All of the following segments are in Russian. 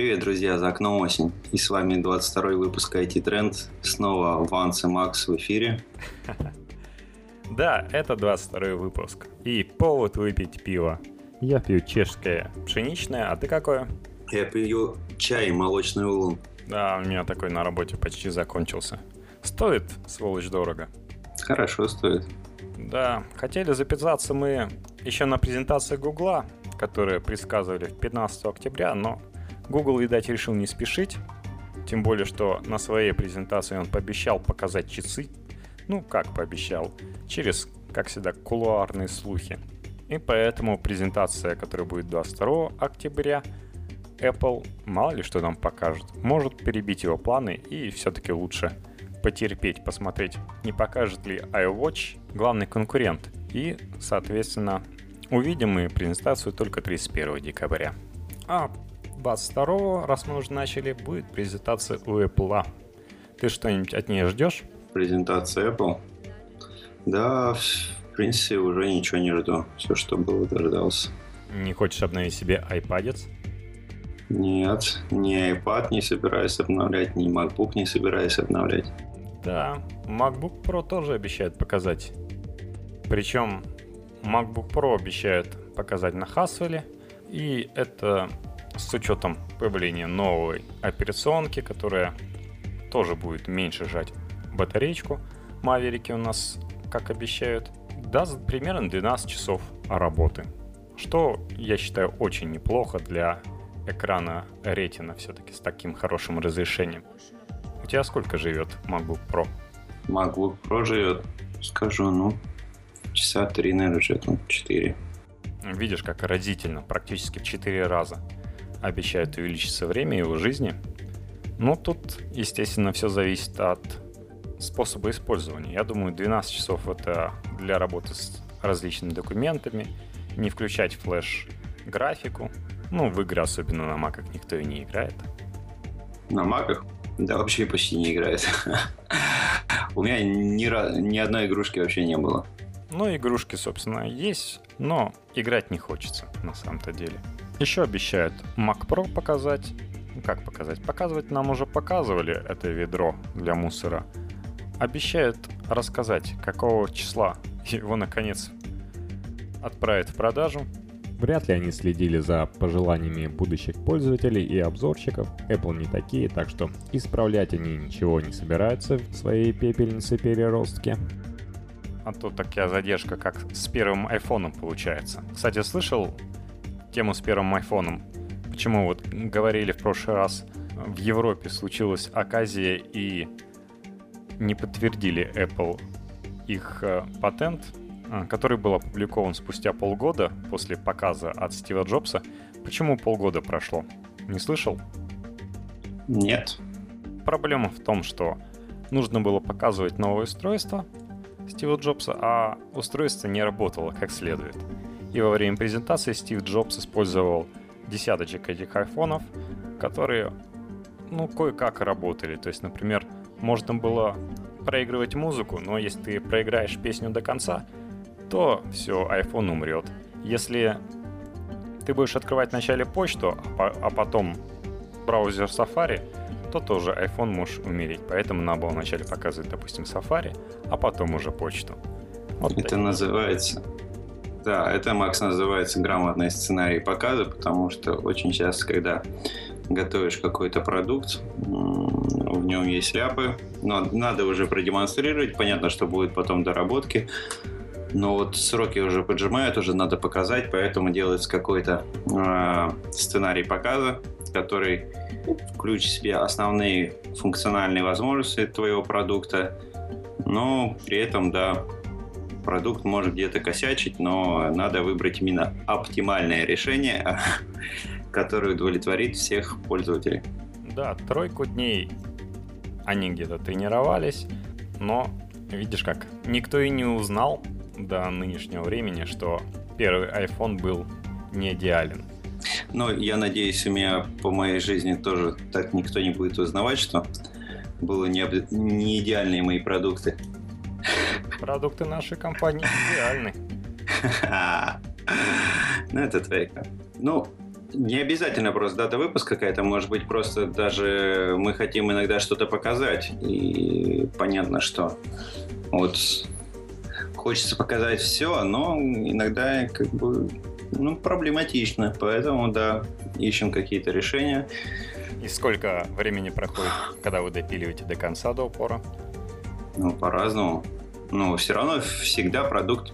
Привет, друзья, за окном осень. И с вами 22 выпуск IT Trend. Снова Ванс и Макс в эфире. Да, это 22 выпуск. И повод выпить пиво. Я пью чешское пшеничное, а ты какое? Я пью чай молочный улун. Да, у меня такой на работе почти закончился. Стоит, сволочь, дорого. Хорошо стоит. Да, хотели записаться мы еще на презентации Гугла, которые предсказывали в 15 октября, но Google, видать, решил не спешить. Тем более, что на своей презентации он пообещал показать часы. Ну, как пообещал? Через, как всегда, кулуарные слухи. И поэтому презентация, которая будет 22 октября, Apple мало ли что нам покажет. Может перебить его планы и все-таки лучше потерпеть, посмотреть, не покажет ли iWatch главный конкурент. И, соответственно, увидим мы презентацию только 31 декабря. А 22 раз мы уже начали, будет презентация у Apple. Ты что-нибудь от нее ждешь? Презентация Apple? Да, в принципе, уже ничего не жду. Все, что было, дождался. Не хочешь обновить себе iPad? Нет, ни iPad не собираюсь обновлять, ни MacBook не собираюсь обновлять. Да, MacBook Pro тоже обещают показать. Причем MacBook Pro обещают показать на Haswell, и это с учетом появления новой операционки, которая тоже будет меньше жать батареечку. Маверики у нас, как обещают, даст примерно 12 часов работы. Что я считаю очень неплохо для экрана Retina все-таки с таким хорошим разрешением. У тебя сколько живет MacBook Pro? MacBook Pro живет, скажу, ну, часа три, наверное, живет, он 4. Видишь, как разительно, практически в 4 раза обещают увеличиться время его жизни. Но тут, естественно, все зависит от способа использования. Я думаю, 12 часов это для работы с различными документами, не включать флеш-графику. Ну, в игры, особенно на маках, никто и не играет. На маках? Да, вообще почти не играет. У меня ни, ни одной игрушки вообще не было. Ну, игрушки, собственно, есть, но играть не хочется на самом-то деле. Еще обещают Mac Pro показать. Ну, как показать? Показывать нам уже показывали это ведро для мусора. Обещают рассказать, какого числа его наконец отправят в продажу. Вряд ли они следили за пожеланиями будущих пользователей и обзорщиков. Apple не такие, так что исправлять они ничего не собираются в своей пепельнице переростки. А то такая задержка, как с первым айфоном получается. Кстати, слышал тему с первым айфоном. Почему вот говорили в прошлый раз, в Европе случилась оказия и не подтвердили Apple их э, патент, э, который был опубликован спустя полгода после показа от Стива Джобса. Почему полгода прошло? Не слышал? Нет. Проблема в том, что нужно было показывать новое устройство Стива Джобса, а устройство не работало как следует. И во время презентации Стив Джобс использовал десяточек этих айфонов, которые, ну, кое-как работали. То есть, например, можно было проигрывать музыку, но если ты проиграешь песню до конца, то все, iPhone умрет. Если ты будешь открывать вначале почту, а, а потом браузер Safari, то тоже iPhone можешь умереть. Поэтому надо было вначале показывать, допустим, Safari, а потом уже почту. Вот Это такие. называется да, это, Макс, называется грамотный сценарий показа, потому что очень часто, когда готовишь какой-то продукт, в нем есть ляпы, но надо уже продемонстрировать, понятно, что будет потом доработки, но вот сроки уже поджимают, уже надо показать, поэтому делается какой-то э, сценарий показа, который включит в себя основные функциональные возможности твоего продукта, но при этом, да, продукт может где-то косячить, но надо выбрать именно оптимальное решение, которое удовлетворит всех пользователей. Да, тройку дней они где-то тренировались, но видишь как, никто и не узнал до нынешнего времени, что первый iPhone был не идеален. Ну, я надеюсь, у меня по моей жизни тоже так никто не будет узнавать, что было не, не идеальные мои продукты. Продукты нашей компании идеальны. Ну, это твоя Ну, Не обязательно просто дата выпуска какая-то, может быть, просто даже мы хотим иногда что-то показать, и понятно, что вот хочется показать все, но иногда как бы ну, проблематично, поэтому, да, ищем какие-то решения. И сколько времени проходит, когда вы допиливаете до конца, до упора? Ну, по-разному. Но все равно всегда продукт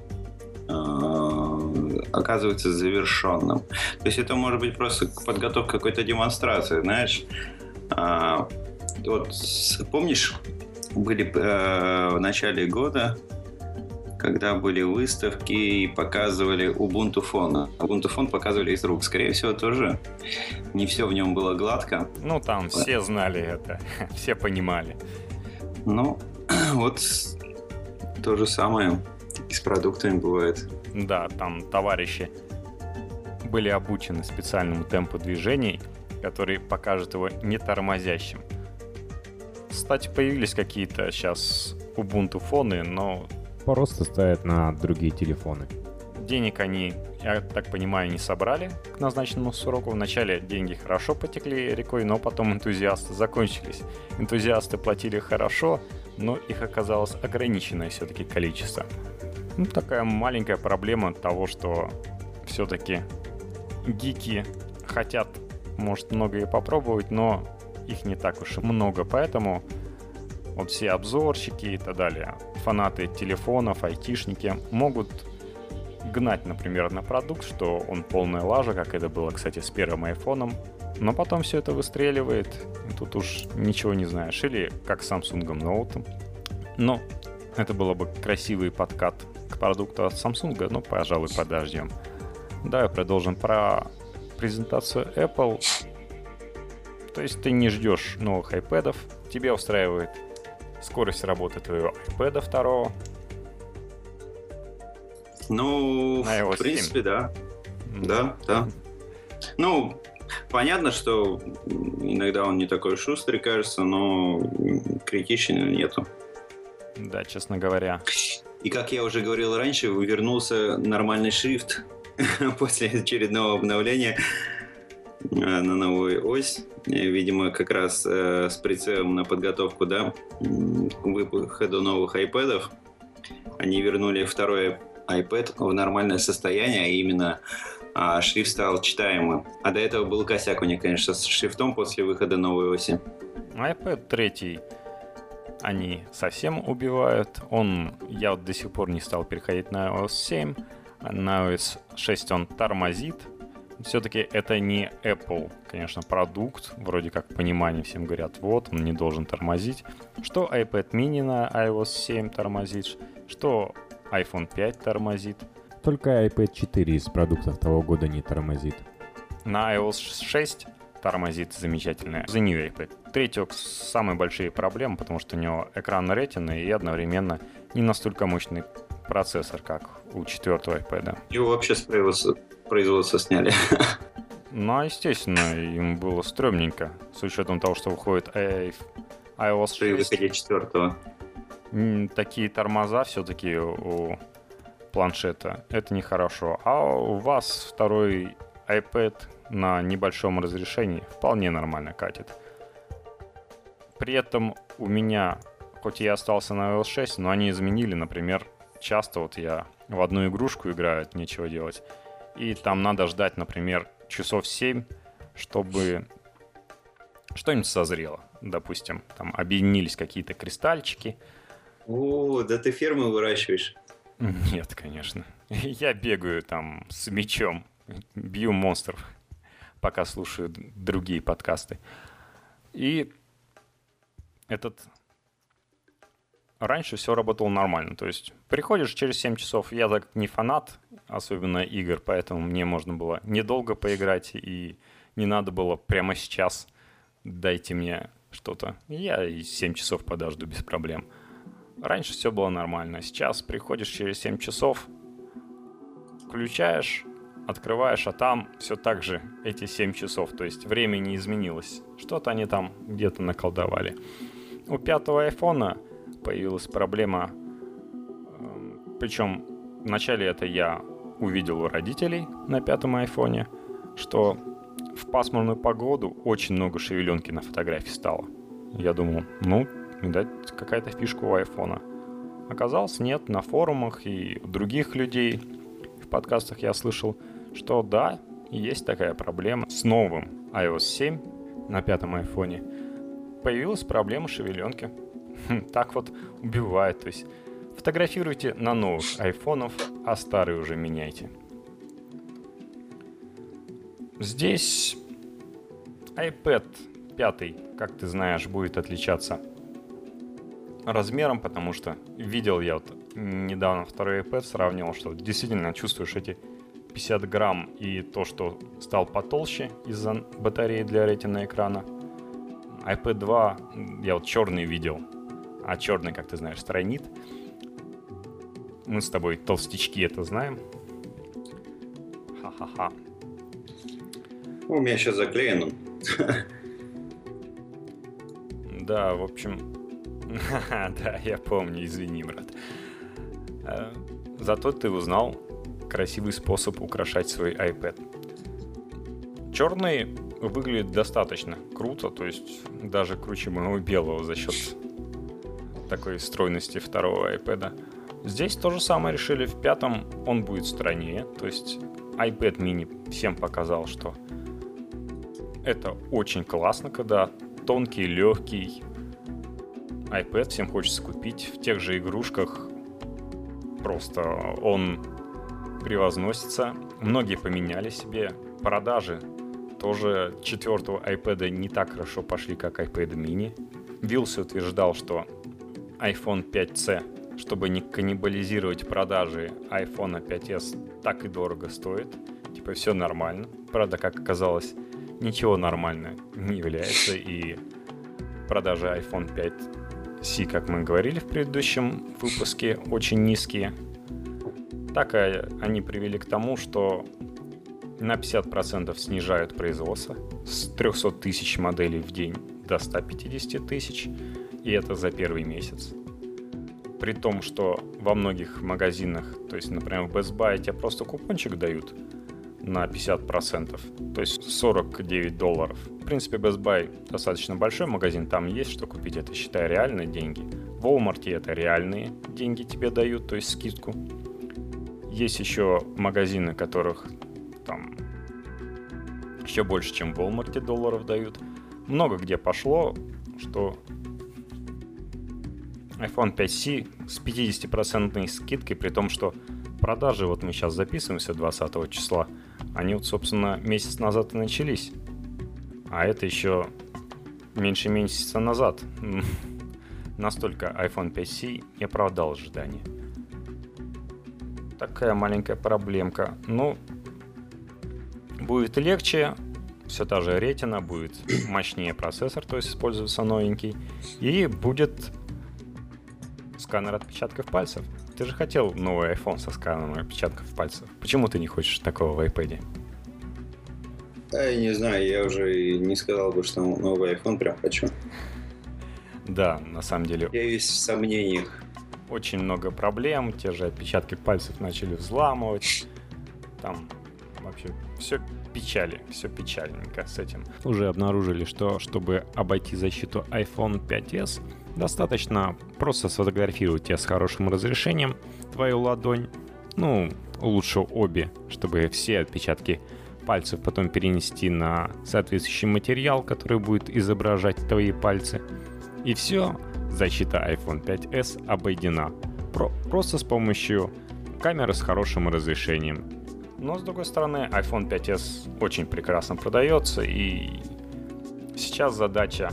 э, оказывается завершенным. То есть это может быть просто подготовка какой-то демонстрации, знаешь. А, вот помнишь, были э, в начале года когда были выставки и показывали Ubuntu фон. Ubuntu фон показывали из рук. Скорее всего, тоже не все в нем было гладко. Ну, там все знали это, все понимали. Ну, вот то же самое и с продуктами бывает. Да, там товарищи были обучены специальному темпу движений, который покажет его не тормозящим. Кстати, появились какие-то сейчас Ubuntu фоны, но просто ставят на другие телефоны. Денег они, я так понимаю, не собрали к назначенному сроку. Вначале деньги хорошо потекли рекой, но потом энтузиасты закончились. Энтузиасты платили хорошо, но их оказалось ограниченное все-таки количество. Ну, такая маленькая проблема того, что все-таки гики хотят, может, многое попробовать, но их не так уж и много, поэтому вот все обзорщики и так далее, фанаты телефонов, айтишники могут гнать, например, на продукт, что он полная лажа, как это было, кстати, с первым айфоном, но потом все это выстреливает, и тут уж ничего не знаешь. Или как с Samsung Note. Но это было бы красивый подкат к продукту от Samsung, но, пожалуй, подождем. Давай продолжим про презентацию Apple. То есть ты не ждешь новых iPad, тебе устраивает скорость работы твоего iPad 2. Ну, в принципе, 7. да. Да, да. Ну, понятно, что иногда он не такой шустрый, кажется, но критичен нету. Да, честно говоря. И как я уже говорил раньше, вернулся нормальный шрифт после очередного обновления э, на новую ось. Видимо, как раз э, с прицелом на подготовку да, к выходу новых iPad. Они вернули второй iPad в нормальное состояние, а именно а шрифт стал читаемым. А до этого был косяк у них, конечно, с шрифтом после выхода новой оси. iPad 3 они совсем убивают. Он, я вот до сих пор не стал переходить на iOS 7. На iOS 6 он тормозит. Все-таки это не Apple, конечно, продукт. Вроде как понимание всем говорят, вот, он не должен тормозить. Что iPad mini на iOS 7 тормозит, что iPhone 5 тормозит. Только iPad 4 из продуктов того года не тормозит. На iOS 6 тормозит замечательно. The New iPad. Третьего самые большие проблемы, потому что у него экран Retina и одновременно не настолько мощный процессор, как у четвертого iPad. Его вообще с производства сняли. Ну, естественно, им было стрёмненько, с учетом того, что выходит iOS 6. При выходе четвертого такие тормоза все-таки у планшета, это нехорошо. А у вас второй iPad на небольшом разрешении вполне нормально катит. При этом у меня, хоть я остался на iOS 6, но они изменили, например, часто вот я в одну игрушку играю, нечего делать, и там надо ждать, например, часов 7, чтобы что-нибудь созрело. Допустим, там объединились какие-то кристальчики, о, да ты фермы выращиваешь? Нет, конечно. Я бегаю там с мечом, бью монстров, пока слушаю другие подкасты. И этот... Раньше все работало нормально. То есть приходишь через 7 часов, я так не фанат, особенно игр, поэтому мне можно было недолго поиграть, и не надо было прямо сейчас дайте мне что-то. Я и 7 часов подожду без проблем. Раньше все было нормально. Сейчас приходишь через 7 часов, включаешь, открываешь, а там все так же эти 7 часов. То есть время не изменилось. Что-то они там где-то наколдовали. У пятого айфона появилась проблема, эм, причем вначале это я увидел у родителей на пятом айфоне, что в пасмурную погоду очень много шевеленки на фотографии стало. Я думал, ну, видать, какая-то фишка у айфона. Оказалось, нет, на форумах и других людей в подкастах я слышал, что да, есть такая проблема. С новым iOS 7 на пятом айфоне появилась проблема шевеленки. Хм, так вот убивает. То есть фотографируйте на новых айфонов, а старые уже меняйте. Здесь iPad 5, как ты знаешь, будет отличаться размером, потому что видел я вот недавно второй iPad, сравнивал, что действительно чувствуешь эти 50 грамм и то, что стал потолще из-за батареи для ретина экрана. iPad 2 я вот черный видел, а черный, как ты знаешь, странит. Мы с тобой толстячки это знаем. Ха-ха-ха. У меня сейчас заклеен Да, в общем... да, я помню, извини, брат. Э, зато ты узнал красивый способ украшать свой iPad. Черный выглядит достаточно круто, то есть даже круче моего белого за счет такой стройности второго iPad. Здесь то же самое решили. В пятом он будет страннее. То есть iPad mini всем показал, что это очень классно, когда тонкий, легкий iPad всем хочется купить в тех же игрушках. Просто он превозносится. Многие поменяли себе. Продажи тоже четвертого iPad не так хорошо пошли, как iPad mini. Вилс утверждал, что iPhone 5C, чтобы не каннибализировать продажи iPhone 5s, так и дорого стоит. Типа все нормально. Правда, как оказалось, ничего нормально не является, и продажи iPhone 5C, как мы говорили в предыдущем выпуске, очень низкие. Так они привели к тому, что на 50% снижают производство с 300 тысяч моделей в день до 150 тысяч, и это за первый месяц. При том, что во многих магазинах, то есть, например, в Best Buy тебе просто купончик дают – на 50%, то есть 49 долларов. В принципе, Best Buy достаточно большой магазин, там есть что купить, это считай реальные деньги. В Walmart это реальные деньги тебе дают, то есть скидку. Есть еще магазины, которых там еще больше, чем в Walmart долларов дают. Много где пошло, что iPhone 5C с 50% скидкой, при том, что продажи, вот мы сейчас записываемся 20 числа, они вот, собственно, месяц назад и начались. А это еще меньше месяца назад. Настолько iPhone 5C не оправдал ожидания. Такая маленькая проблемка. Ну, будет легче, все та же ретина, будет мощнее процессор, то есть используется новенький, и будет сканер отпечатков пальцев. Ты же хотел новый iPhone со сканом отпечатков пальцев. Почему ты не хочешь такого в iPad? Да, я не знаю, я уже не сказал бы, что новый iPhone прям хочу. Да, на самом деле. Я весь в сомнениях. Очень много проблем, те же отпечатки пальцев начали взламывать. Там вообще все печали, все печальненько с этим. Уже обнаружили, что чтобы обойти защиту iPhone 5s, Достаточно просто сфотографировать тебя с хорошим разрешением твою ладонь, ну, лучше обе, чтобы все отпечатки пальцев потом перенести на соответствующий материал, который будет изображать твои пальцы. И все, защита iPhone 5s обойдена. Про просто с помощью камеры с хорошим разрешением. Но с другой стороны, iPhone 5s очень прекрасно продается, и сейчас задача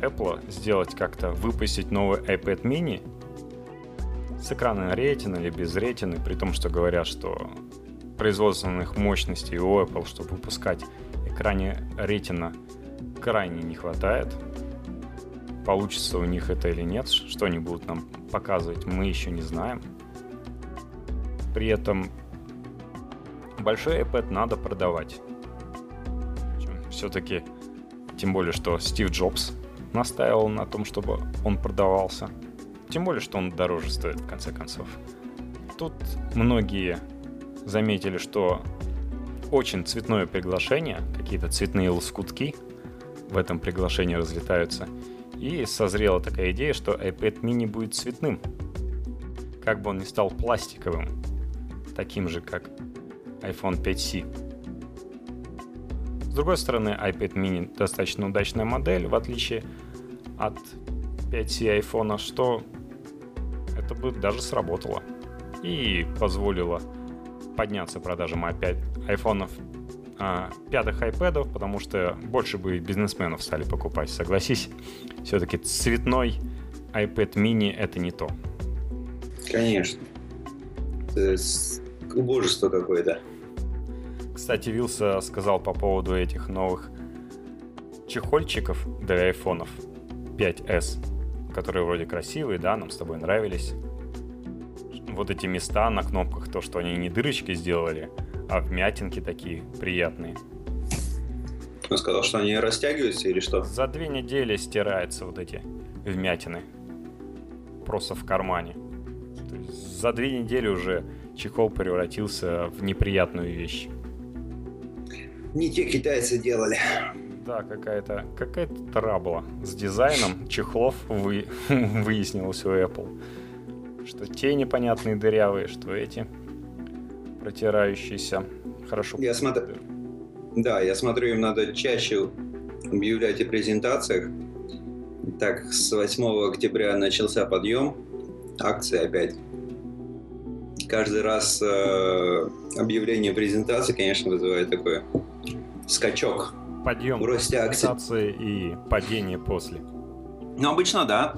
Apple сделать как-то, выпустить новый iPad mini с экраном Retina или без Retina, при том, что говорят, что производственных мощностей у Apple, чтобы выпускать экране Retina, крайне не хватает. Получится у них это или нет, что они будут нам показывать, мы еще не знаем. При этом большой iPad надо продавать. Все-таки, тем более, что Стив Джобс настаивал на том, чтобы он продавался. Тем более, что он дороже стоит, в конце концов. Тут многие заметили, что очень цветное приглашение, какие-то цветные лоскутки в этом приглашении разлетаются. И созрела такая идея, что iPad mini будет цветным. Как бы он ни стал пластиковым, таким же, как iPhone 5C. Другой стороны, iPad mini достаточно удачная модель, в отличие от 5C iPhone, что это бы даже сработало. И позволило подняться продажам опять айфонов, а, пятых iPad, потому что больше бы бизнесменов стали покупать. Согласись, все-таки цветной iPad mini это не то. Конечно. Это убожество какое-то. Кстати, Вилса сказал по поводу этих новых чехольчиков для айфонов 5s, которые вроде красивые, да, нам с тобой нравились. Вот эти места на кнопках, то, что они не дырочки сделали, а вмятинки такие приятные. Он сказал, что они растягиваются или что? За две недели стираются вот эти вмятины. Просто в кармане. То есть за две недели уже чехол превратился в неприятную вещь. Не те китайцы делали. Да, какая-то какая трабла с дизайном чехлов вы, выяснилось у Apple. Что те непонятные дырявые, что эти протирающиеся. Хорошо. Я смотрю. Да, я смотрю, им надо чаще объявлять о презентациях. Так, с 8 октября начался подъем. Акции опять. Каждый раз э, объявление презентации, конечно, вызывает такой скачок. Подъем в росте акций. и падение после. Ну, обычно да.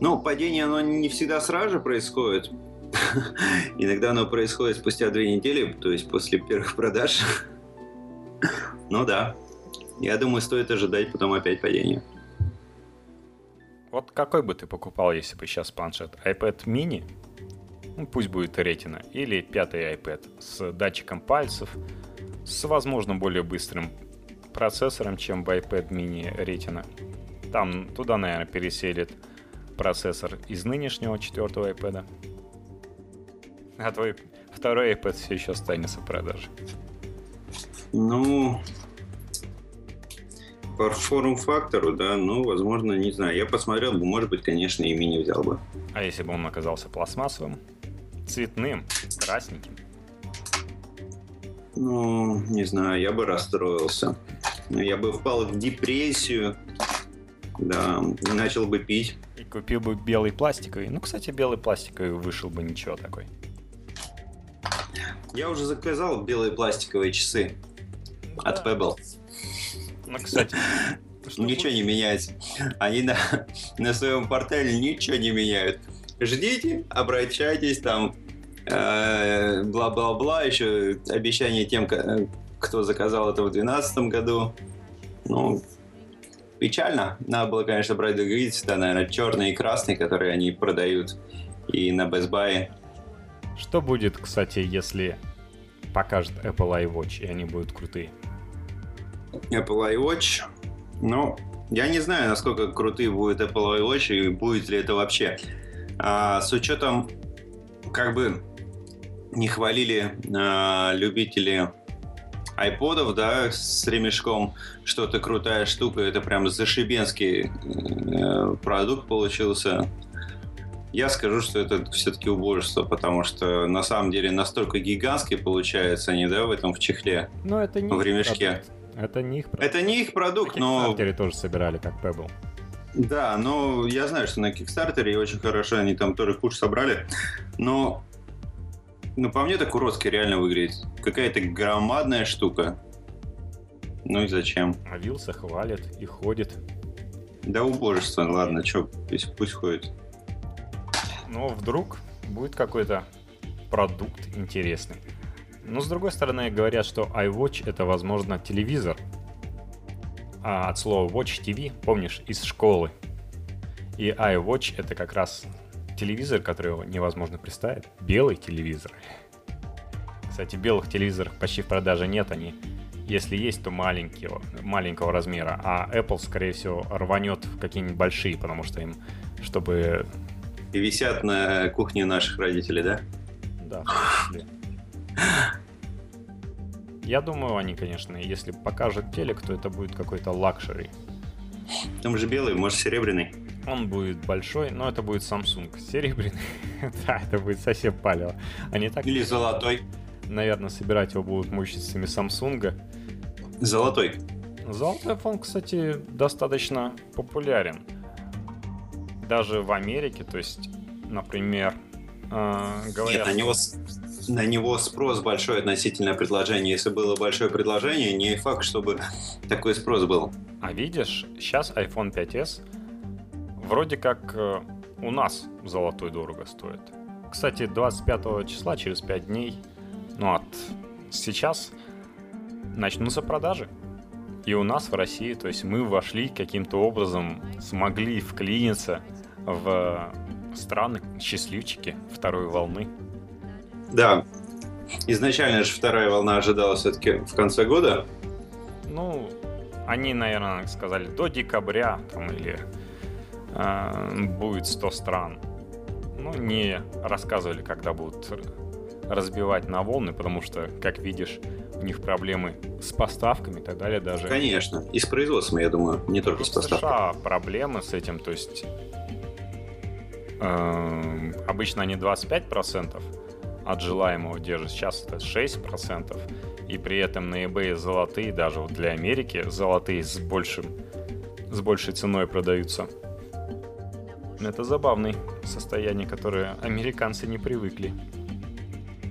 Ну, падение, оно не всегда сразу же происходит. Иногда оно происходит спустя две недели, то есть после первых продаж. Ну да. Я думаю, стоит ожидать потом опять падение. Вот какой бы ты покупал, если бы сейчас планшет? iPad mini? Ну, пусть будет ретина. Или пятый iPad с датчиком пальцев, с, возможно, более быстрым процессором, чем в iPad mini ретина. Там туда, наверное, переселит процессор из нынешнего четвертого iPad. А твой второй iPad все еще останется в продаже. Ну, по форм-фактору, да, ну, возможно, не знаю. Я посмотрел бы, может быть, конечно, и мини взял бы. А если бы он оказался пластмассовым, цветным, красненьким? Ну, не знаю, я бы расстроился. Я бы впал в депрессию, да, начал бы пить. И купил бы белый пластиковый. Ну, кстати, белый пластиковый вышел бы ничего такой. Я уже заказал белые пластиковые часы да. от Pebble. Ну, кстати, ничего не меняется. Они на, на своем портале ничего не меняют. Ждите, обращайтесь, там бла-бла-бла, еще обещание тем, кто заказал это в 2012 году. Ну, печально. Надо было, конечно, брать договориться, да, наверное, черный и красный, которые они продают и на Best Buy, что будет, кстати, если покажет Apple iWatch, и они будут крутые? Apple iWatch? Ну, я не знаю, насколько крутые будет Apple iWatch и будет ли это вообще. А, с учетом, как бы не хвалили а, любители айподов, да, с ремешком, что-то крутая штука, это прям зашибенский э, продукт получился. Я скажу, что это все-таки убожество, потому что на самом деле настолько гигантский получается они, да, в этом в чехле. Но это не в ремешке. Это не их продукт. Это не их продукт, но... На тоже собирали, как Pebble. Да, но я знаю, что на Кикстартере очень хорошо, они там тоже куш собрали, но ну, по мне так уродски реально выглядит. Какая-то громадная штука. Ну и зачем? А Вилса хвалит и ходит. Да убожество, ладно, что, пусть, пусть ходит но вдруг будет какой-то продукт интересный. Но с другой стороны говорят, что iWatch это возможно телевизор. А от слова Watch TV, помнишь, из школы. И iWatch это как раз телевизор, который невозможно представить. Белый телевизор. Кстати, белых телевизоров почти в продаже нет, они если есть, то маленького, маленького размера, а Apple, скорее всего, рванет в какие-нибудь большие, потому что им, чтобы и висят на кухне наших родителей, да? Да, Я думаю, они, конечно, если покажут телек, то это будет какой-то luxury. Там же белый, может, серебряный. Он будет большой, но это будет Samsung. Серебряный, да, это будет совсем палево. Они так, Или золотой. наверное, собирать его будут мощностями Samsung. Золотой. Золотой iPhone, кстати, достаточно популярен. Даже в Америке, то есть, например, э, Нет, говорят... на него, на него спрос большой относительно предложения. Если было большое предложение, не факт, чтобы такой спрос был. А видишь, сейчас iPhone 5s вроде как э, у нас золотой дорого стоит. Кстати, 25 числа, через 5 дней, ну от сейчас начнутся продажи. И у нас в России, то есть мы вошли каким-то образом, смогли вклиниться в страны счастливчики второй волны. Да. Изначально же вторая волна ожидалась все-таки в конце года. Ну, они, наверное, сказали до декабря там, или э, будет 100 стран. Ну, не рассказывали, когда будут разбивать на волны, потому что, как видишь, у них проблемы с поставками и так далее даже. Конечно. И с производством, я думаю, не только с В поставкой. США проблемы с этим, то есть эм, обычно они 25% от желаемого держат, сейчас это 6%, и при этом на eBay золотые, даже вот для Америки, золотые с большим, с большей ценой продаются. Это забавное состояние, которое американцы не привыкли.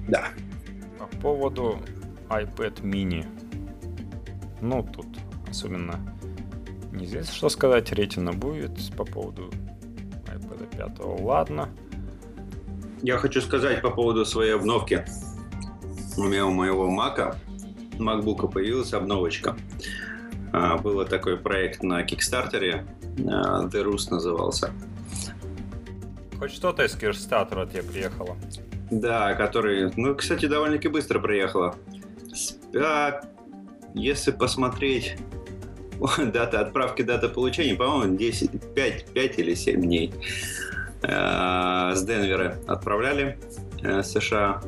Да. По поводу iPad mini. Ну, тут особенно неизвестно, что сказать. Ретина будет по поводу iPad 5. Ладно. Я хочу сказать по поводу своей обновки. У меня у моего Мака, MacBook появилась обновочка. А, Был такой проект на Кикстартере, а, The Roost назывался. Хоть что-то из Кирстатора тебе приехало. Да, который, ну, кстати, довольно-таки быстро приехала. С- а, если посмотреть дата отправки, дата получения, по-моему, 10, 5, 5 или 7 дней. Э, С Денвера отправляли э, США.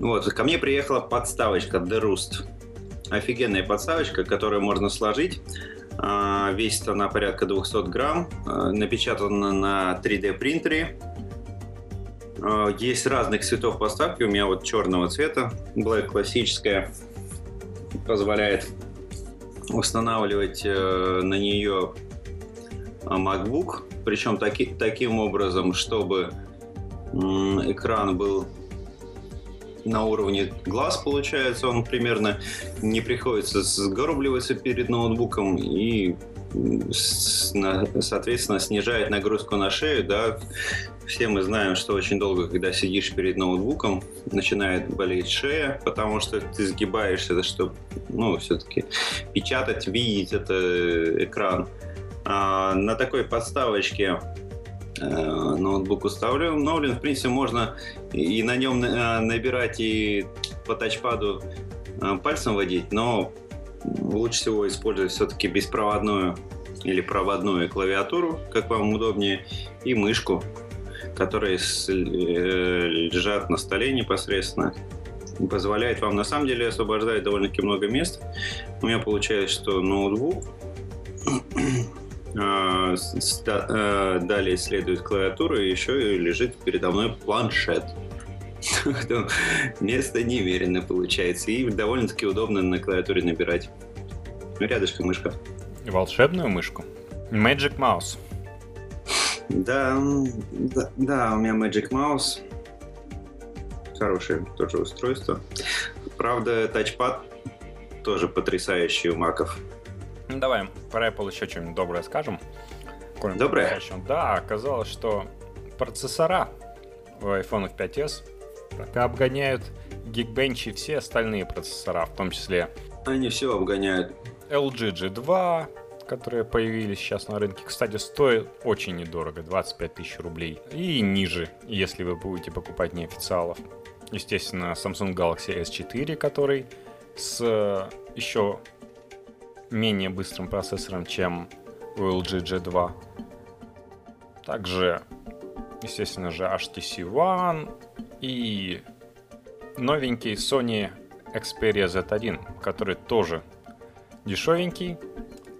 Вот, ко мне приехала подставочка The Roost. Офигенная подставочка, которую можно сложить. А, Весит она порядка 200 грамм. э, Напечатана на 3D принтере. Э, Есть разных цветов поставки. У меня вот черного цвета, Black классическая, позволяет устанавливать э, на нее а, MacBook, причем таки- таким образом, чтобы экран был на уровне глаз, получается, он примерно не приходится сгорбливаться перед ноутбуком и, соответственно, снижает нагрузку на шею, да, все мы знаем, что очень долго, когда сидишь перед ноутбуком, начинает болеть шея, потому что ты сгибаешься, чтобы, ну, все-таки печатать, видеть это экран. А на такой подставочке э, ноутбук установлен. В принципе, можно и на нем э, набирать и по тачпаду э, пальцем водить, но лучше всего использовать все-таки беспроводную или проводную клавиатуру, как вам удобнее, и мышку, которые э, лежат на столе непосредственно. Позволяет вам на самом деле освобождать довольно-таки много места. У меня получается, что ноутбук, э, э, далее следует клавиатура, и еще лежит передо мной планшет. Место немерено получается, и довольно-таки удобно на клавиатуре набирать. Рядышком мышка. Волшебную мышку. Magic Mouse. Да, да, да, у меня Magic Mouse. Хорошее тоже устройство. Правда, тачпад тоже потрясающий у маков. Ну, давай про Apple еще что-нибудь доброе скажем. Доброе? Да, оказалось, что процессора в iPhone 5s пока обгоняют Geekbench и все остальные процессора, в том числе Они все обгоняют. LG G2, которые появились сейчас на рынке. Кстати, стоит очень недорого, 25 тысяч рублей. И ниже, если вы будете покупать неофициалов. Естественно, Samsung Galaxy S4, который с э, еще менее быстрым процессором, чем у LG G2. Также, естественно же, HTC One и новенький Sony Xperia Z1, который тоже дешевенький,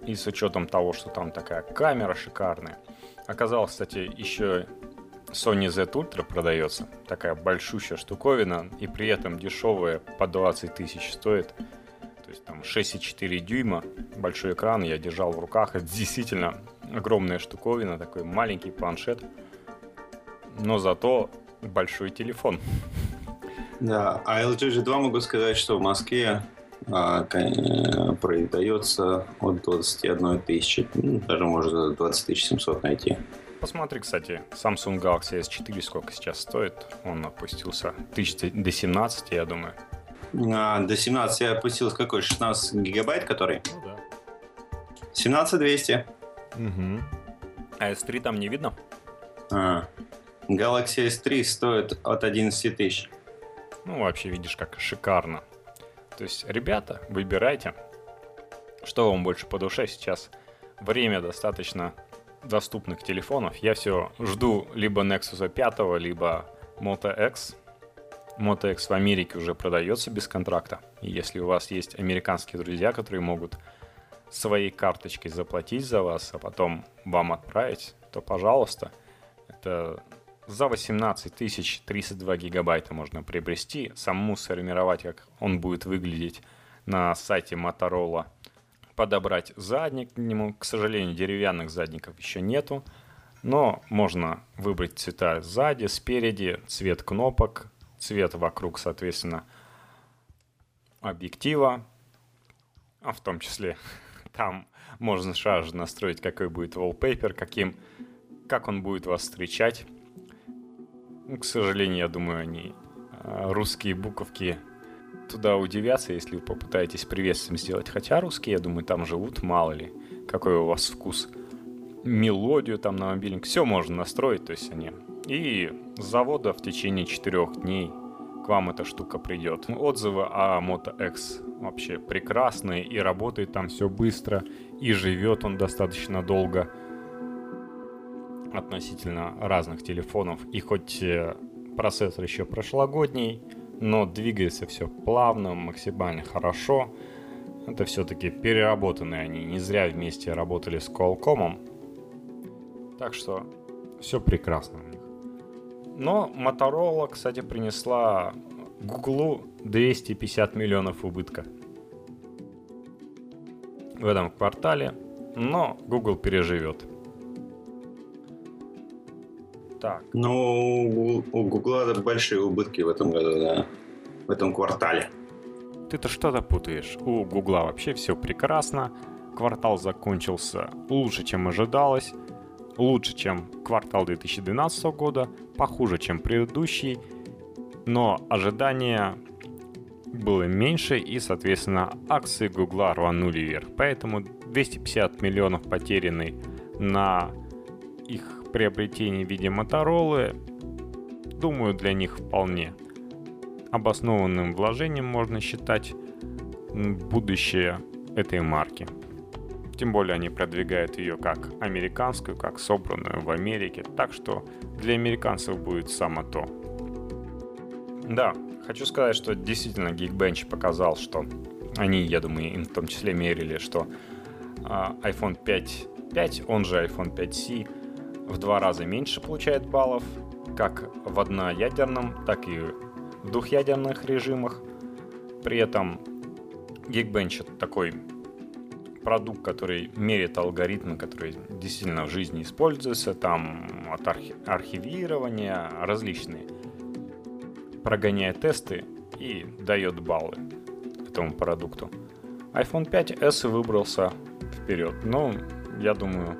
и с учетом того, что там такая камера шикарная. Оказалось, кстати, еще Sony Z Ultra продается, такая большущая штуковина, и при этом дешевая по 20 тысяч стоит. То есть там 6,4 дюйма, большой экран я держал в руках. Это действительно огромная штуковина, такой маленький планшет, но зато большой телефон. Да, а LG G2 могу сказать, что в Москве а, продается от 21 тысячи, ну, даже можно 20 700 найти. Посмотри, кстати, Samsung Galaxy S4 сколько сейчас стоит. Он опустился тысяч до 17, я думаю. А, до 17 я опустился какой? 16 гигабайт который? Ну да. 17 200. Угу. А S3 там не видно? А, Galaxy S3 стоит от 11 тысяч. Ну, вообще, видишь, как шикарно. То есть, ребята, выбирайте, что вам больше по душе сейчас. Время достаточно доступных телефонов. Я все жду либо Nexus 5, либо Moto X. Moto X в Америке уже продается без контракта. И если у вас есть американские друзья, которые могут своей карточкой заплатить за вас, а потом вам отправить, то, пожалуйста, это за 18 тысяч 32 гигабайта можно приобрести, самому сформировать, как он будет выглядеть на сайте Motorola – подобрать задник к нему. К сожалению, деревянных задников еще нету. Но можно выбрать цвета сзади, спереди, цвет кнопок, цвет вокруг, соответственно, объектива. А в том числе там можно сразу же настроить, какой будет wallpaper, каким, как он будет вас встречать. Ну, к сожалению, я думаю, они а, русские буковки туда удивятся, если вы попытаетесь приветствием сделать. Хотя русские, я думаю, там живут, мало ли, какой у вас вкус. Мелодию там на мобильник, все можно настроить, то есть они. И с завода в течение четырех дней вам эта штука придет. Отзывы о Moto X вообще прекрасные, и работает там все быстро, и живет он достаточно долго относительно разных телефонов. И хоть э, процессор еще прошлогодний, но двигается все плавно, максимально хорошо. Это все-таки переработанные они, не зря вместе работали с Qualcomm. Так что все прекрасно. Но Motorola, кстати, принесла Google 250 миллионов убытка в этом квартале, но Google переживет. Так. Ну, у Гугла большие убытки в этом году, да. В этом квартале. Ты-то что-то путаешь. У Гугла вообще все прекрасно. Квартал закончился лучше, чем ожидалось. Лучше, чем квартал 2012 года. Похуже, чем предыдущий. Но ожидания было меньше, и, соответственно, акции Гугла рванули вверх. Поэтому 250 миллионов потерянный на их приобретений в виде Моторолы, думаю, для них вполне обоснованным вложением можно считать будущее этой марки. Тем более они продвигают ее как американскую, как собранную в Америке, так что для американцев будет само то. Да, хочу сказать, что действительно Geekbench показал, что они, я думаю, им в том числе мерили, что а, iPhone 5, 5, он же iPhone 5C, в два раза меньше получает баллов, как в одноядерном, так и в двухъядерных режимах. При этом Geekbench такой продукт, который мерит алгоритмы, которые действительно в жизни используются, там от архи- архивирования различные. Прогоняет тесты и дает баллы этому продукту. iPhone 5s выбрался вперед, но я думаю,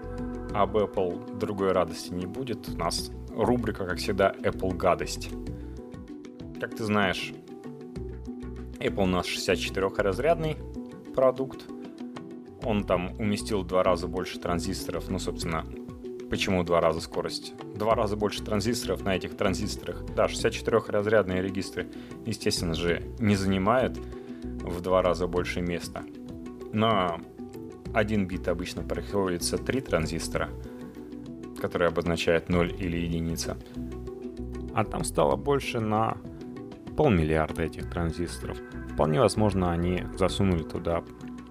об Apple другой радости не будет. У нас рубрика, как всегда, Apple гадость. Как ты знаешь, Apple у нас 64-разрядный продукт. Он там уместил в два раза больше транзисторов. Ну, собственно, почему два раза скорость? Два раза больше транзисторов на этих транзисторах. Да, 64-разрядные регистры, естественно же, не занимают в два раза больше места. Но 1 бит обычно приходится 3 транзистора, которые обозначают 0 или единица. А там стало больше на полмиллиарда этих транзисторов. Вполне возможно, они засунули туда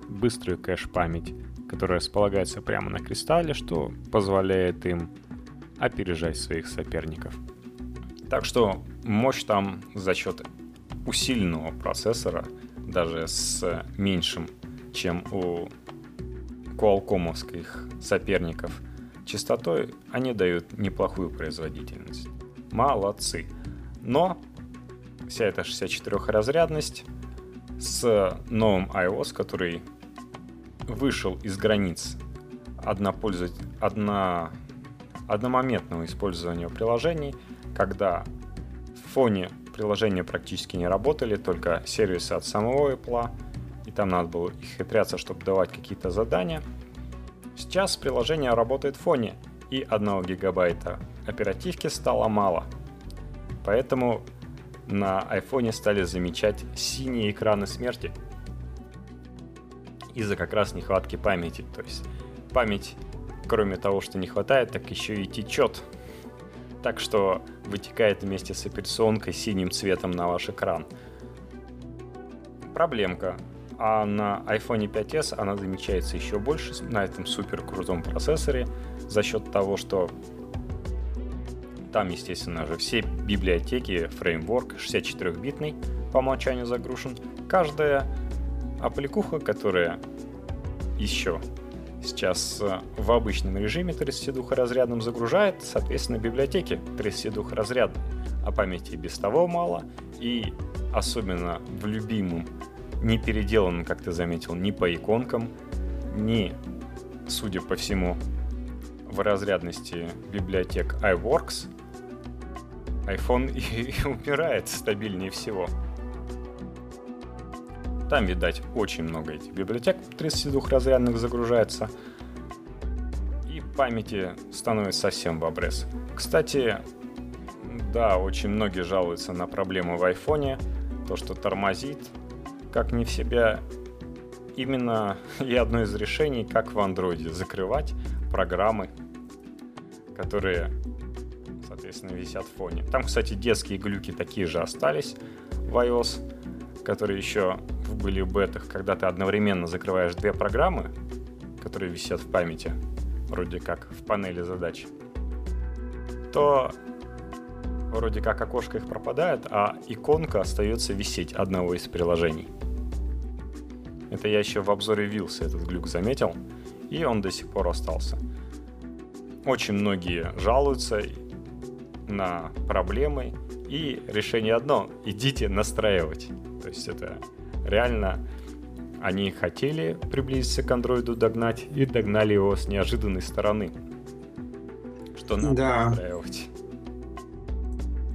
быструю кэш-память, которая располагается прямо на кристалле, что позволяет им опережать своих соперников. Так что мощь там за счет усиленного процессора, даже с меньшим, чем у куалкомовских соперников, частотой они дают неплохую производительность. Молодцы. Но вся эта 64-разрядность с новым iOS, который вышел из границ однопользователь, одна, одномоментного использования приложений, когда в фоне приложения практически не работали, только сервисы от самого Apple, и там надо было их хитряться, чтобы давать какие-то задания. Сейчас приложение работает в фоне, и 1 гигабайта оперативки стало мало. Поэтому на айфоне стали замечать синие экраны смерти из-за как раз нехватки памяти. То есть память, кроме того, что не хватает, так еще и течет. Так что вытекает вместе с операционкой синим цветом на ваш экран. Проблемка. А на iPhone 5s она замечается еще больше на этом супер крутом процессоре за счет того, что там, естественно же, все библиотеки, фреймворк 64-битный по умолчанию загружен. Каждая аппликуха, которая еще сейчас э, в обычном режиме 32-разрядном загружает, соответственно, библиотеки 32-разрядные, а памяти без того мало, и особенно в любимом, не переделанном, как ты заметил, ни по иконкам, ни, судя по всему, в разрядности библиотек iWorks, iPhone и, и умирает стабильнее всего. Там, видать, очень много этих библиотек 32-разрядных загружается. И памяти становится совсем в обрез. Кстати, да, очень многие жалуются на проблемы в айфоне. То, что тормозит, как не в себя. Именно и одно из решений, как в андроиде закрывать программы, которые соответственно, висят в фоне. Там, кстати, детские глюки такие же остались в iOS, которые еще были в бетах, когда ты одновременно закрываешь две программы, которые висят в памяти, вроде как в панели задач, то вроде как окошко их пропадает, а иконка остается висеть одного из приложений. Это я еще в обзоре Вилса этот глюк заметил, и он до сих пор остался. Очень многие жалуются, на проблемы, и решение одно — идите настраивать. То есть это реально они хотели приблизиться к андроиду, догнать, и догнали его с неожиданной стороны. Что надо да. настраивать.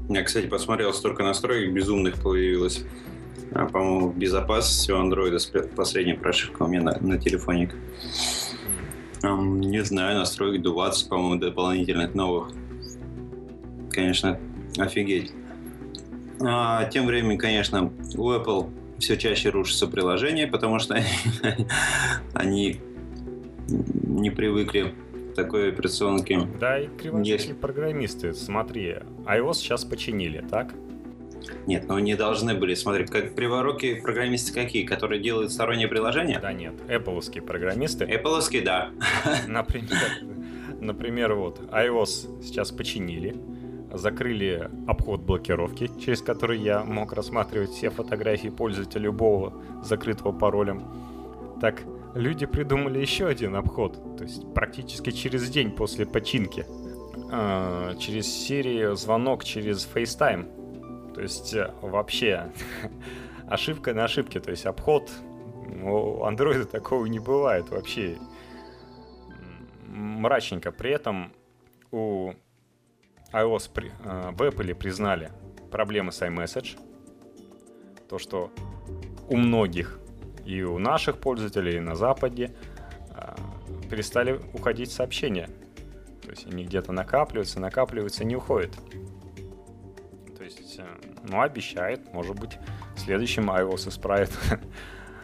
Я, кстати, посмотрел, столько настроек безумных появилось. А, по-моему, в безопасности у андроида последняя прошивка у меня на, на телефоне. Um, не знаю, настроек 20, по-моему, дополнительных новых конечно, офигеть. А, тем временем, конечно, у Apple все чаще рушится приложение, потому что они не привыкли к такой операционке. Да, и криворукие программисты, смотри, iOS сейчас починили, так? Нет, ну не должны были, смотри, как криворукие программисты какие, которые делают сторонние приложения? Да нет, Apple'овские программисты. Apple'овские, да. Например, например, вот, iOS сейчас починили, закрыли обход блокировки, через который я мог рассматривать все фотографии пользователя любого закрытого паролем. Так люди придумали еще один обход, то есть практически через день после починки. Э, через серию звонок через FaceTime. То есть э, вообще ошибка на ошибке, то есть обход у андроида такого не бывает вообще мрачненько. При этом у iOS при, э, в Apple признали проблемы с iMessage. То, что у многих и у наших пользователей, и на Западе э, перестали уходить сообщения. То есть они где-то накапливаются, накапливаются, не уходят. То есть, э, ну, обещает, может быть, в следующем iOS исправит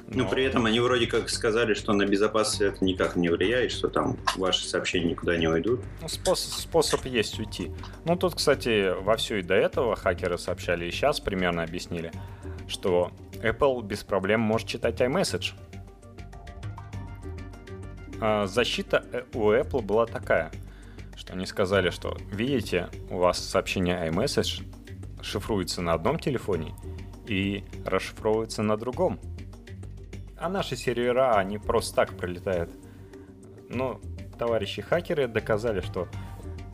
Но... Ну, при этом они вроде как сказали, что на безопасность это никак не влияет, что там ваши сообщения никуда не уйдут. Ну, способ, способ есть уйти. Ну, тут, кстати, во все и до этого хакеры сообщали, и сейчас примерно объяснили, что Apple без проблем может читать iMessage. А защита э, у Apple была такая, что они сказали, что видите, у вас сообщение iMessage шифруется на одном телефоне и расшифровывается на другом. А наши сервера, они просто так пролетают. Но товарищи хакеры доказали, что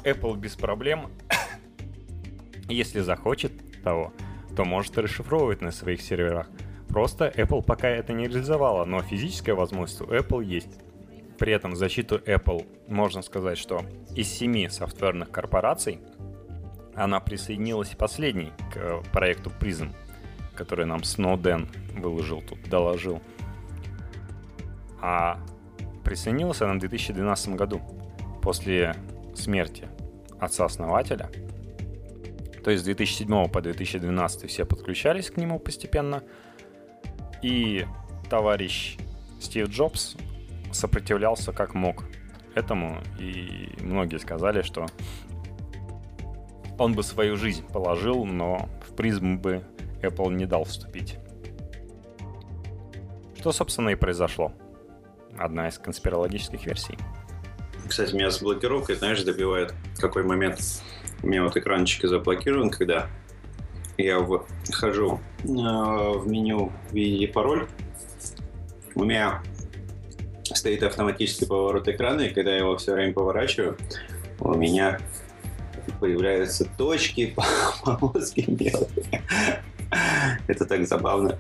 Apple без проблем, если захочет того, то может расшифровывать на своих серверах. Просто Apple пока это не реализовала, но физическая возможность у Apple есть. При этом защиту Apple можно сказать, что из семи софтверных корпораций она присоединилась последней к проекту Prism, который нам Snowden выложил тут, доложил – а присоединился она в 2012 году, после смерти отца-основателя. То есть с 2007 по 2012 все подключались к нему постепенно. И товарищ Стив Джобс сопротивлялся как мог этому. И многие сказали, что он бы свою жизнь положил, но в призм бы Apple не дал вступить. Что, собственно, и произошло одна из конспирологических версий. Кстати, меня с блокировкой, знаешь, добивает какой момент. У меня вот экранчик заблокирован, когда я вхожу э, в меню «Введи пароль». У меня стоит автоматический поворот экрана, и когда я его все время поворачиваю, у меня появляются точки, полоски мелкие. Это так забавно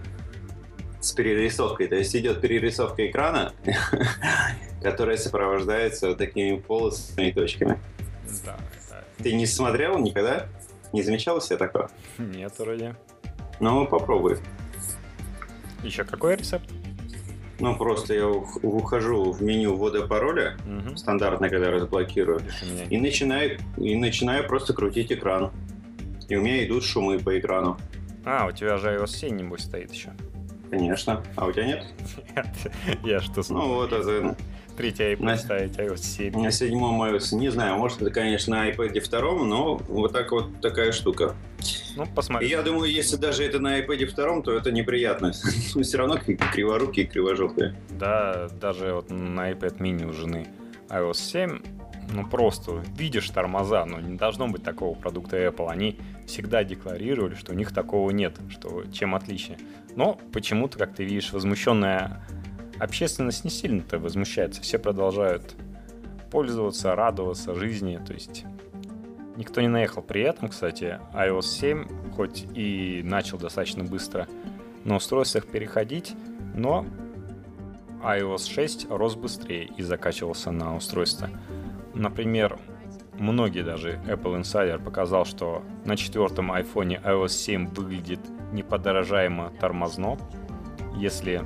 с перерисовкой. То есть идет перерисовка экрана, которая сопровождается вот такими полосами и точками. Да, да. Ты не смотрел никогда? Не замечал себя такого? Нет, вроде. Ну, попробуй. Еще какой рецепт? Ну, просто я ухожу в меню ввода пароля, угу. стандартно, когда разблокирую, и начинаю, и начинаю просто крутить экран. И у меня идут шумы по экрану. А, у тебя же iOS 7, небось, стоит еще. Конечно. А у тебя нет? Нет. Я что Ну вот это... Третий iPad на... ставить iOS 7. На седьмом iOS. Не знаю, может это, конечно, на iPad втором, но вот так вот такая штука. Ну, посмотри. я думаю, если даже это на iPad втором, то это неприятно. Но все равно криворукие и кривожопые. Да, даже вот на iPad mini у жены iOS 7 ну просто видишь тормоза, но не должно быть такого продукта Apple. Они всегда декларировали, что у них такого нет, что чем отличие. Но почему-то, как ты видишь, возмущенная общественность не сильно-то возмущается. Все продолжают пользоваться, радоваться жизни. То есть никто не наехал. При этом, кстати, iOS 7, хоть и начал достаточно быстро на устройствах переходить, но iOS 6 рос быстрее и закачивался на устройство. Например, многие даже Apple Insider показал, что на четвертом iPhone iOS 7 выглядит неподорожаемо тормозно. Если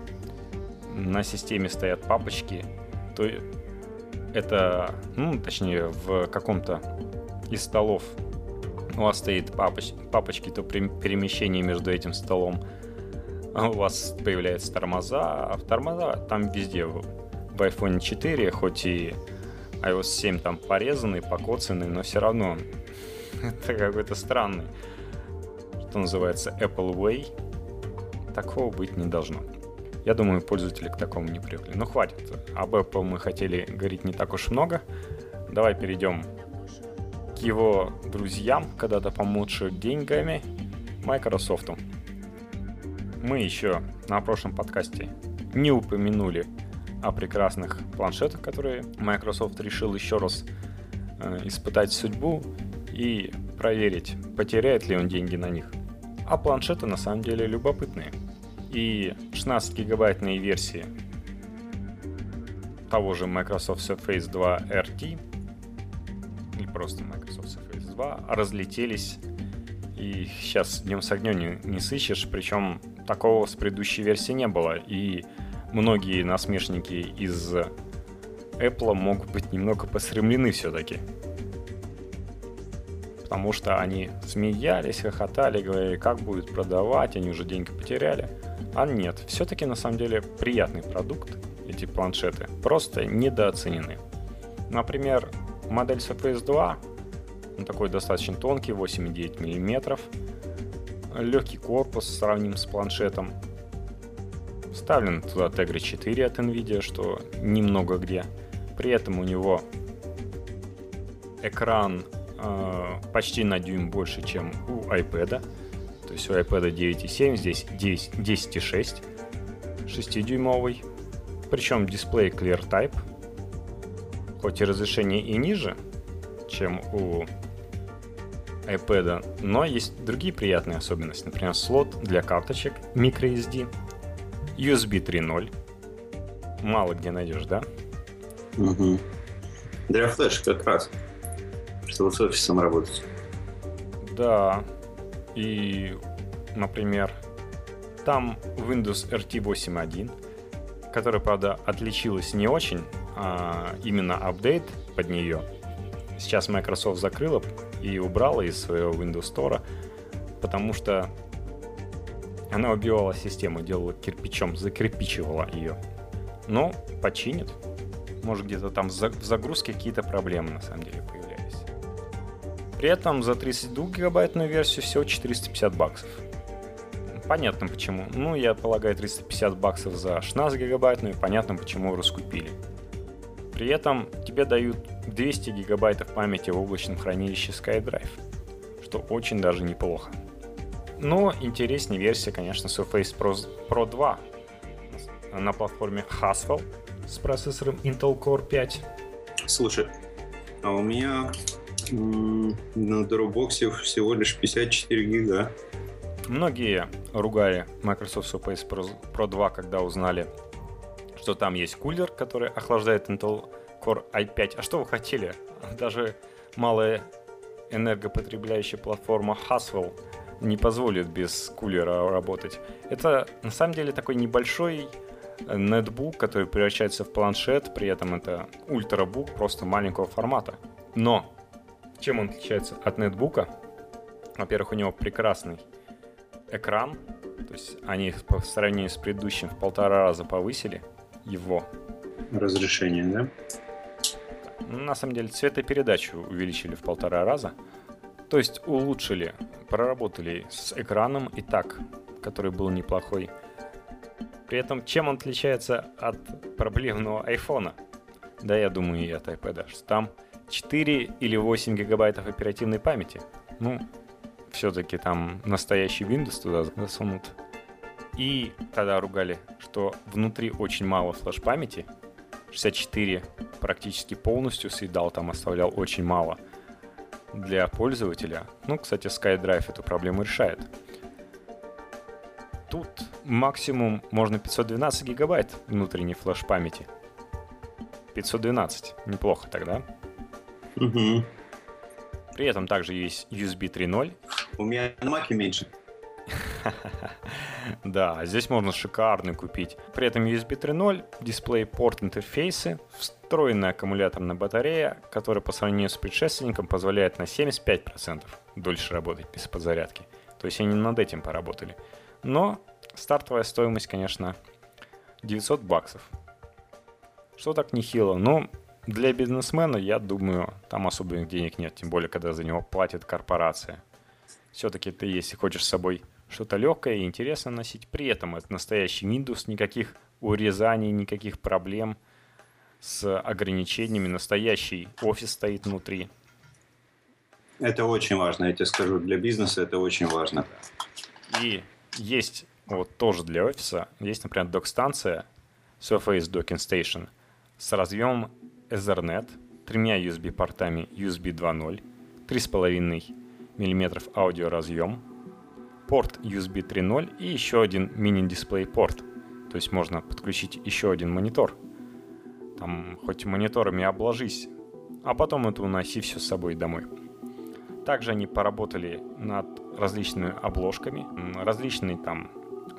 на системе стоят папочки, то это, ну, точнее, в каком-то из столов у вас стоит папоч, папочки, то при перемещении между этим столом у вас появляются тормоза, а тормоза там везде в iPhone 4, хоть и iOS 7 там порезанный, покоцанный, но все равно это какой-то странный, что называется Apple Way. Такого быть не должно. Я думаю, пользователи к такому не привыкли. Но хватит. Об Apple мы хотели говорить не так уж много. Давай перейдем к его друзьям, когда-то помучшим деньгами, Microsoft. Мы еще на прошлом подкасте не упомянули о прекрасных планшетах, которые Microsoft решил еще раз э, испытать судьбу и проверить, потеряет ли он деньги на них. А планшеты на самом деле любопытные. И 16-гигабайтные версии того же Microsoft Surface 2 RT или просто Microsoft Surface 2 разлетелись и сейчас днем с огнем не, не сыщешь, причем такого с предыдущей версии не было. И многие насмешники из Apple могут быть немного посремлены все-таки. Потому что они смеялись, хохотали, говорили, как будет продавать, они уже деньги потеряли. А нет, все-таки на самом деле приятный продукт, эти планшеты, просто недооценены. Например, модель Surface 2, он такой достаточно тонкий, 8,9 мм, легкий корпус сравним с планшетом, вставлен туда Tegra 4 от NVIDIA, что немного где. При этом у него экран э, почти на дюйм больше, чем у iPad. То есть у iPad 9,7, здесь 10,6, 6-дюймовый. Причем дисплей Clear Type, хоть и разрешение и ниже, чем у iPad, но есть другие приятные особенности. Например, слот для карточек microSD, USB 3.0. Мало где найдешь, да? Угу. Для флеш как раз, чтобы с офисом работать. Да. И, например, там Windows RT 8.1, которая, правда, отличилась не очень, а именно апдейт под нее. Сейчас Microsoft закрыла и убрала из своего Windows Store, потому что она убивала систему, делала кирпичом, закирпичивала ее. Но починит. Может, где-то там в загрузке какие-то проблемы на самом деле появлялись. При этом за 32 гигабайтную версию всего 450 баксов. Понятно почему. Ну, я полагаю, 350 баксов за 16 гигабайтную, понятно почему раскупили. При этом тебе дают 200 гигабайтов памяти в облачном хранилище SkyDrive, что очень даже неплохо. Но интереснее версия, конечно, Surface Pro, Pro 2 на платформе Haswell с процессором Intel Core 5. Слушай, а у меня на Dropbox всего лишь 54 гига. Многие ругали Microsoft Surface Pro, Pro 2, когда узнали, что там есть кулер, который охлаждает Intel Core i5. А что вы хотели? Даже малая энергопотребляющая платформа Haswell не позволит без кулера работать. Это на самом деле такой небольшой нетбук, который превращается в планшет, при этом это ультрабук просто маленького формата. Но чем он отличается от нетбука? Во-первых, у него прекрасный экран, то есть они по сравнению с предыдущим в полтора раза повысили его. Разрешение, да? На самом деле цветопередачу увеличили в полтора раза. То есть улучшили, проработали с экраном и так, который был неплохой. При этом чем он отличается от проблемного айфона? Да, я думаю, и от iPad, что там 4 или 8 гигабайтов оперативной памяти. Ну, все-таки там настоящий Windows туда засунут. И тогда ругали, что внутри очень мало флеш-памяти. 64 практически полностью съедал, там оставлял очень мало для пользователя. Ну, кстати, SkyDrive эту проблему решает. Тут максимум можно 512 гигабайт внутренней флеш-памяти. 512. Неплохо тогда. Угу. При этом также есть USB 3.0. У меня на Маке меньше. Да, здесь можно шикарный купить. При этом USB 3.0, дисплей порт интерфейсы, встроенная аккумуляторная батарея, которая по сравнению с предшественником позволяет на 75% дольше работать без подзарядки. То есть они над этим поработали. Но стартовая стоимость, конечно, 900 баксов. Что так нехило? Но для бизнесмена, я думаю, там особенных денег нет, тем более, когда за него платит корпорация. Все-таки ты, если хочешь с собой что-то легкое и интересно носить. При этом это настоящий Windows, никаких урезаний, никаких проблем с ограничениями. Настоящий офис стоит внутри. Это очень важно, я тебе скажу, для бизнеса это очень важно. И есть вот тоже для офиса, есть, например, док-станция Surface Docking Station с разъемом Ethernet, тремя USB-портами USB 2.0, 3,5 мм аудиоразъем, порт USB 3.0 и еще один мини-дисплей порт. То есть можно подключить еще один монитор. Там хоть мониторами обложись, а потом это уноси все с собой домой. Также они поработали над различными обложками, различные там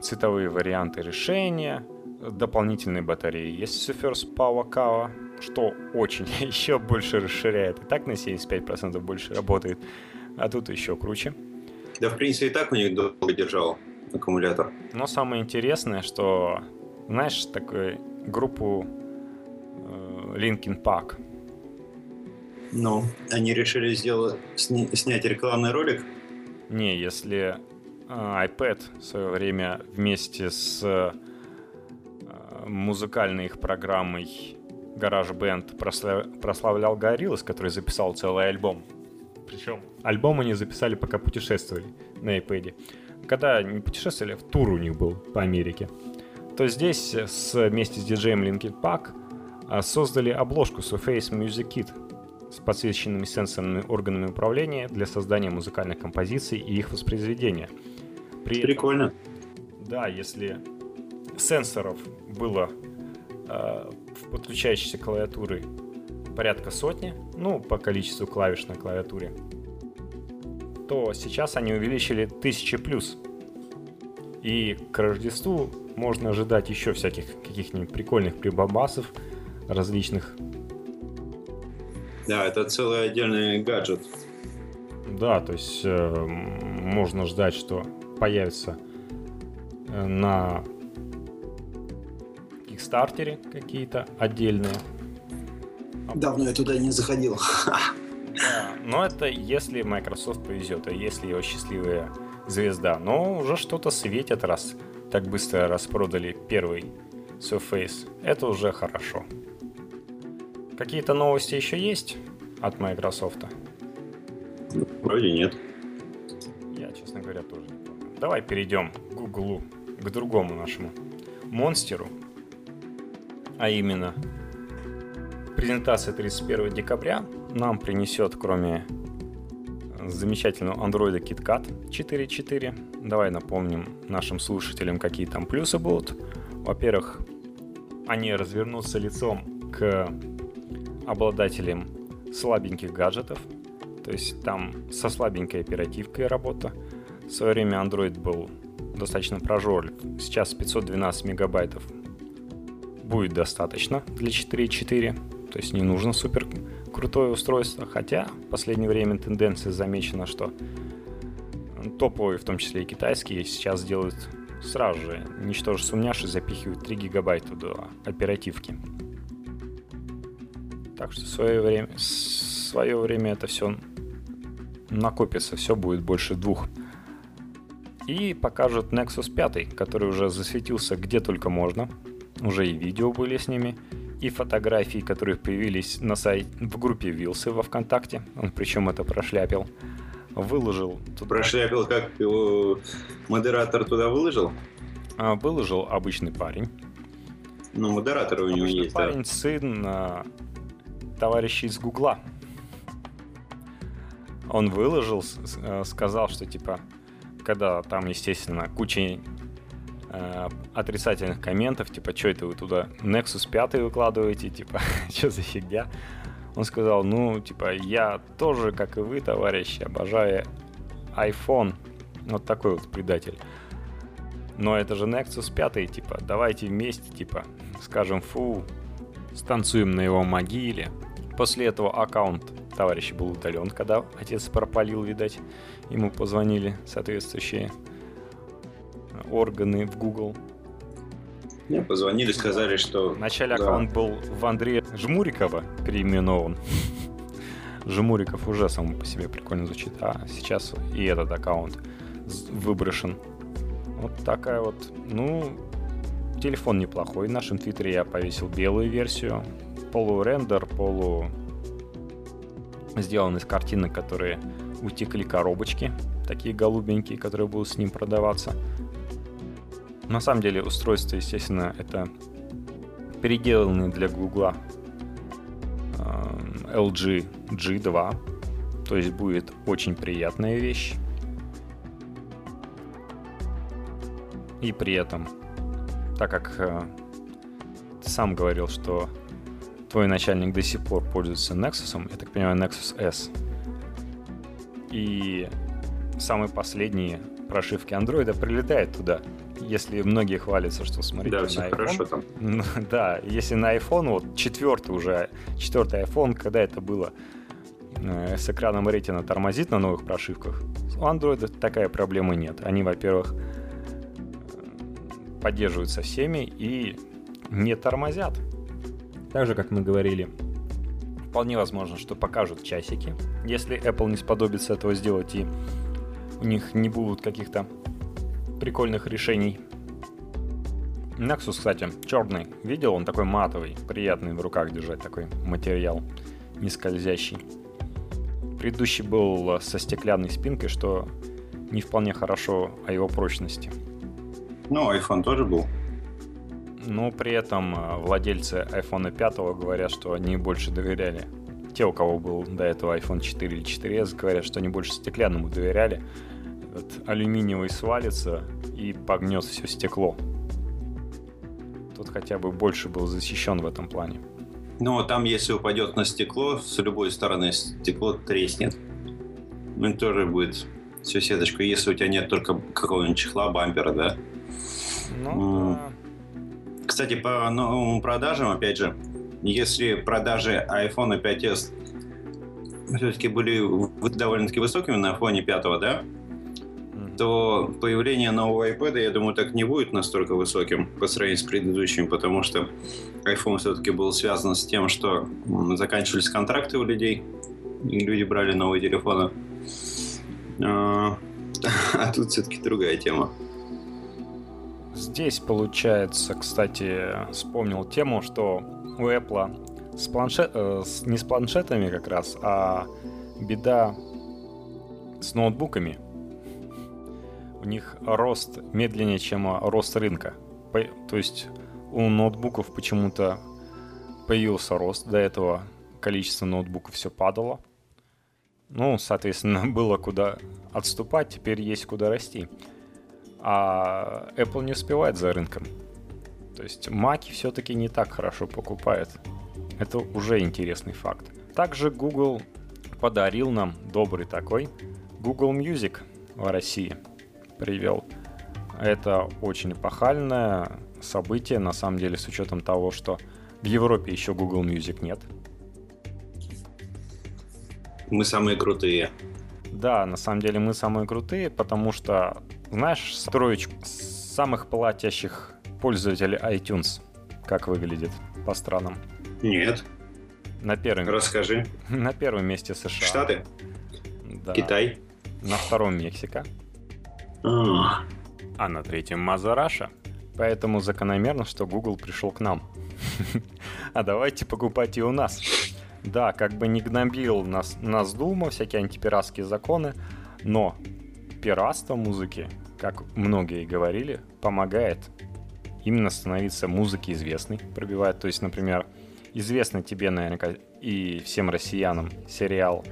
цветовые варианты решения, дополнительные батареи. Есть Surface Power Cover, что очень еще больше расширяет. И так на 75% больше работает, а тут еще круче. Да, в принципе, и так у них долго держал. аккумулятор. Но самое интересное, что, знаешь, такую группу э, Linkin Park. Ну, они решили сделать, сни, снять рекламный ролик. Не, если э, iPad в свое время вместе с э, музыкальной их программой GarageBand прослав... прославлял Gorillaz, который записал целый альбом. Причем альбом они записали, пока путешествовали на iPad. Когда не путешествовали, в тур у них был по Америке. То здесь с, вместе с диджеем Linkin Park а, создали обложку Surface Music Kit с подсвеченными сенсорными органами управления для создания музыкальных композиций и их воспроизведения. При Прикольно. Этом, да, если сенсоров было э, в подключающейся клавиатуры порядка сотни, ну, по количеству клавиш на клавиатуре, то сейчас они увеличили тысячи плюс. И к Рождеству можно ожидать еще всяких каких-нибудь прикольных прибабасов различных. Да, это целый отдельный гаджет. Да, то есть э, можно ждать, что появится э, на Кикстартере какие-то отдельные. Давно я туда не заходил. Да, но это если Microsoft повезет, а если его счастливая звезда. Но уже что-то светит, раз так быстро распродали первый Surface. Это уже хорошо. Какие-то новости еще есть от Microsoft? Вроде нет. Я, честно говоря, тоже не помню. Давай перейдем к Google, к другому нашему монстеру. А именно, презентация 31 декабря нам принесет, кроме замечательного Android KitKat 4.4. Давай напомним нашим слушателям, какие там плюсы будут. Во-первых, они развернутся лицом к обладателям слабеньких гаджетов. То есть там со слабенькой оперативкой работа. В свое время Android был достаточно прожорлив. Сейчас 512 мегабайтов будет достаточно для 4.4. То есть не нужно супер крутое устройство, хотя в последнее время тенденция замечена, что топовые, в том числе и китайские, сейчас делают сразу же, ничтоже сумняши, запихивают 3 гигабайта до оперативки. Так что в свое время, в свое время это все накопится, все будет больше двух. И покажут Nexus 5, который уже засветился где только можно. Уже и видео были с ними и фотографии, которые появились на сайте в группе Вилсы во ВКонтакте. Он причем это прошляпил. Выложил. Туда... Прошляпил, как его модератор туда выложил? А, выложил обычный парень. Ну, модератор у него есть. парень, да. сын а, товарища из Гугла. Он выложил, а, сказал, что типа, когда там, естественно, куча э, отрицательных комментов, типа, что это вы туда Nexus 5 выкладываете, типа, что за фигня? Он сказал, ну, типа, я тоже, как и вы, товарищи, обожаю iPhone. Вот такой вот предатель. Но это же Nexus 5, типа, давайте вместе, типа, скажем, фу, станцуем на его могиле. После этого аккаунт товарища был удален, когда отец пропалил, видать. Ему позвонили соответствующие органы в Google. Мне позвонили, сказали, что... Вначале да. аккаунт был в Андрея Жмурикова переименован. Жмуриков уже сам по себе прикольно звучит, а сейчас и этот аккаунт выброшен. Вот такая вот, ну, телефон неплохой. В нашем твиттере я повесил белую версию. Полурендер, полу сделан из картинок, которые утекли коробочки, такие голубенькие, которые будут с ним продаваться. На самом деле устройство, естественно, это переделанный для Гугла LG G2. То есть будет очень приятная вещь. И при этом, так как э, ты сам говорил, что твой начальник до сих пор пользуется Nexus, я так понимаю, Nexus S. И самые последние прошивки Android прилетают туда если многие хвалятся, что смотрите да, на все iPhone. хорошо там. да, если на iPhone, вот четвертый уже, четвертый iPhone, когда это было, э, с экраном Retina тормозит на новых прошивках, у Android такая проблемы нет. Они, во-первых, поддерживают со всеми и не тормозят. Так же, как мы говорили, вполне возможно, что покажут часики, если Apple не сподобится этого сделать и у них не будут каких-то прикольных решений. Nexus, кстати, черный. Видел? Он такой матовый, приятный в руках держать такой материал, не скользящий. Предыдущий был со стеклянной спинкой, что не вполне хорошо о его прочности. Ну, iPhone тоже был. Но при этом э, владельцы iPhone 5 говорят, что они больше доверяли. Те, у кого был до этого iPhone 4 или 4s, говорят, что они больше стеклянному доверяли. Этот алюминиевый свалится и погнет все стекло. Тут хотя бы больше был защищен в этом плане. Ну, там, если упадет на стекло, с любой стороны стекло треснет. Ну, тоже будет всю сеточку, если у тебя нет только какого-нибудь чехла, бампера, да? Ну, да. Кстати, по новым продажам, опять же, если продажи iPhone 5s все-таки были довольно-таки высокими на фоне пятого, да, то появление нового iPad, я думаю, так не будет настолько высоким по сравнению с предыдущим, потому что iPhone все-таки был связан с тем, что заканчивались контракты у людей, люди брали новые телефоны. А, а тут все-таки другая тема. Здесь получается, кстати, вспомнил тему, что у Apple с планшет, э, не с планшетами как раз, а беда с ноутбуками. У них рост медленнее, чем рост рынка. То есть у ноутбуков почему-то появился рост. До этого количество ноутбуков все падало. Ну, соответственно, было куда отступать, теперь есть куда расти. А Apple не успевает за рынком. То есть Маки все-таки не так хорошо покупает. Это уже интересный факт. Также Google подарил нам добрый такой Google Music в России. Привел. Это очень эпохальное событие, на самом деле, с учетом того, что в Европе еще Google Music нет. Мы самые крутые. Да, на самом деле мы самые крутые, потому что, знаешь, строечку самых платящих пользователей iTunes, как выглядит по странам? Нет. На первом. Расскажи. На первом месте США. Штаты. Да. Китай. На втором Мексика. А, А на третьем Мазараша. Поэтому закономерно, что Google пришел к нам. А давайте покупать и у нас. Да, как бы не гнобил нас, нас Дума, всякие антипиратские законы, но пиратство музыки, как многие говорили, помогает именно становиться музыке известной, пробивает. То есть, например, известный тебе, наверняка, и всем россиянам сериал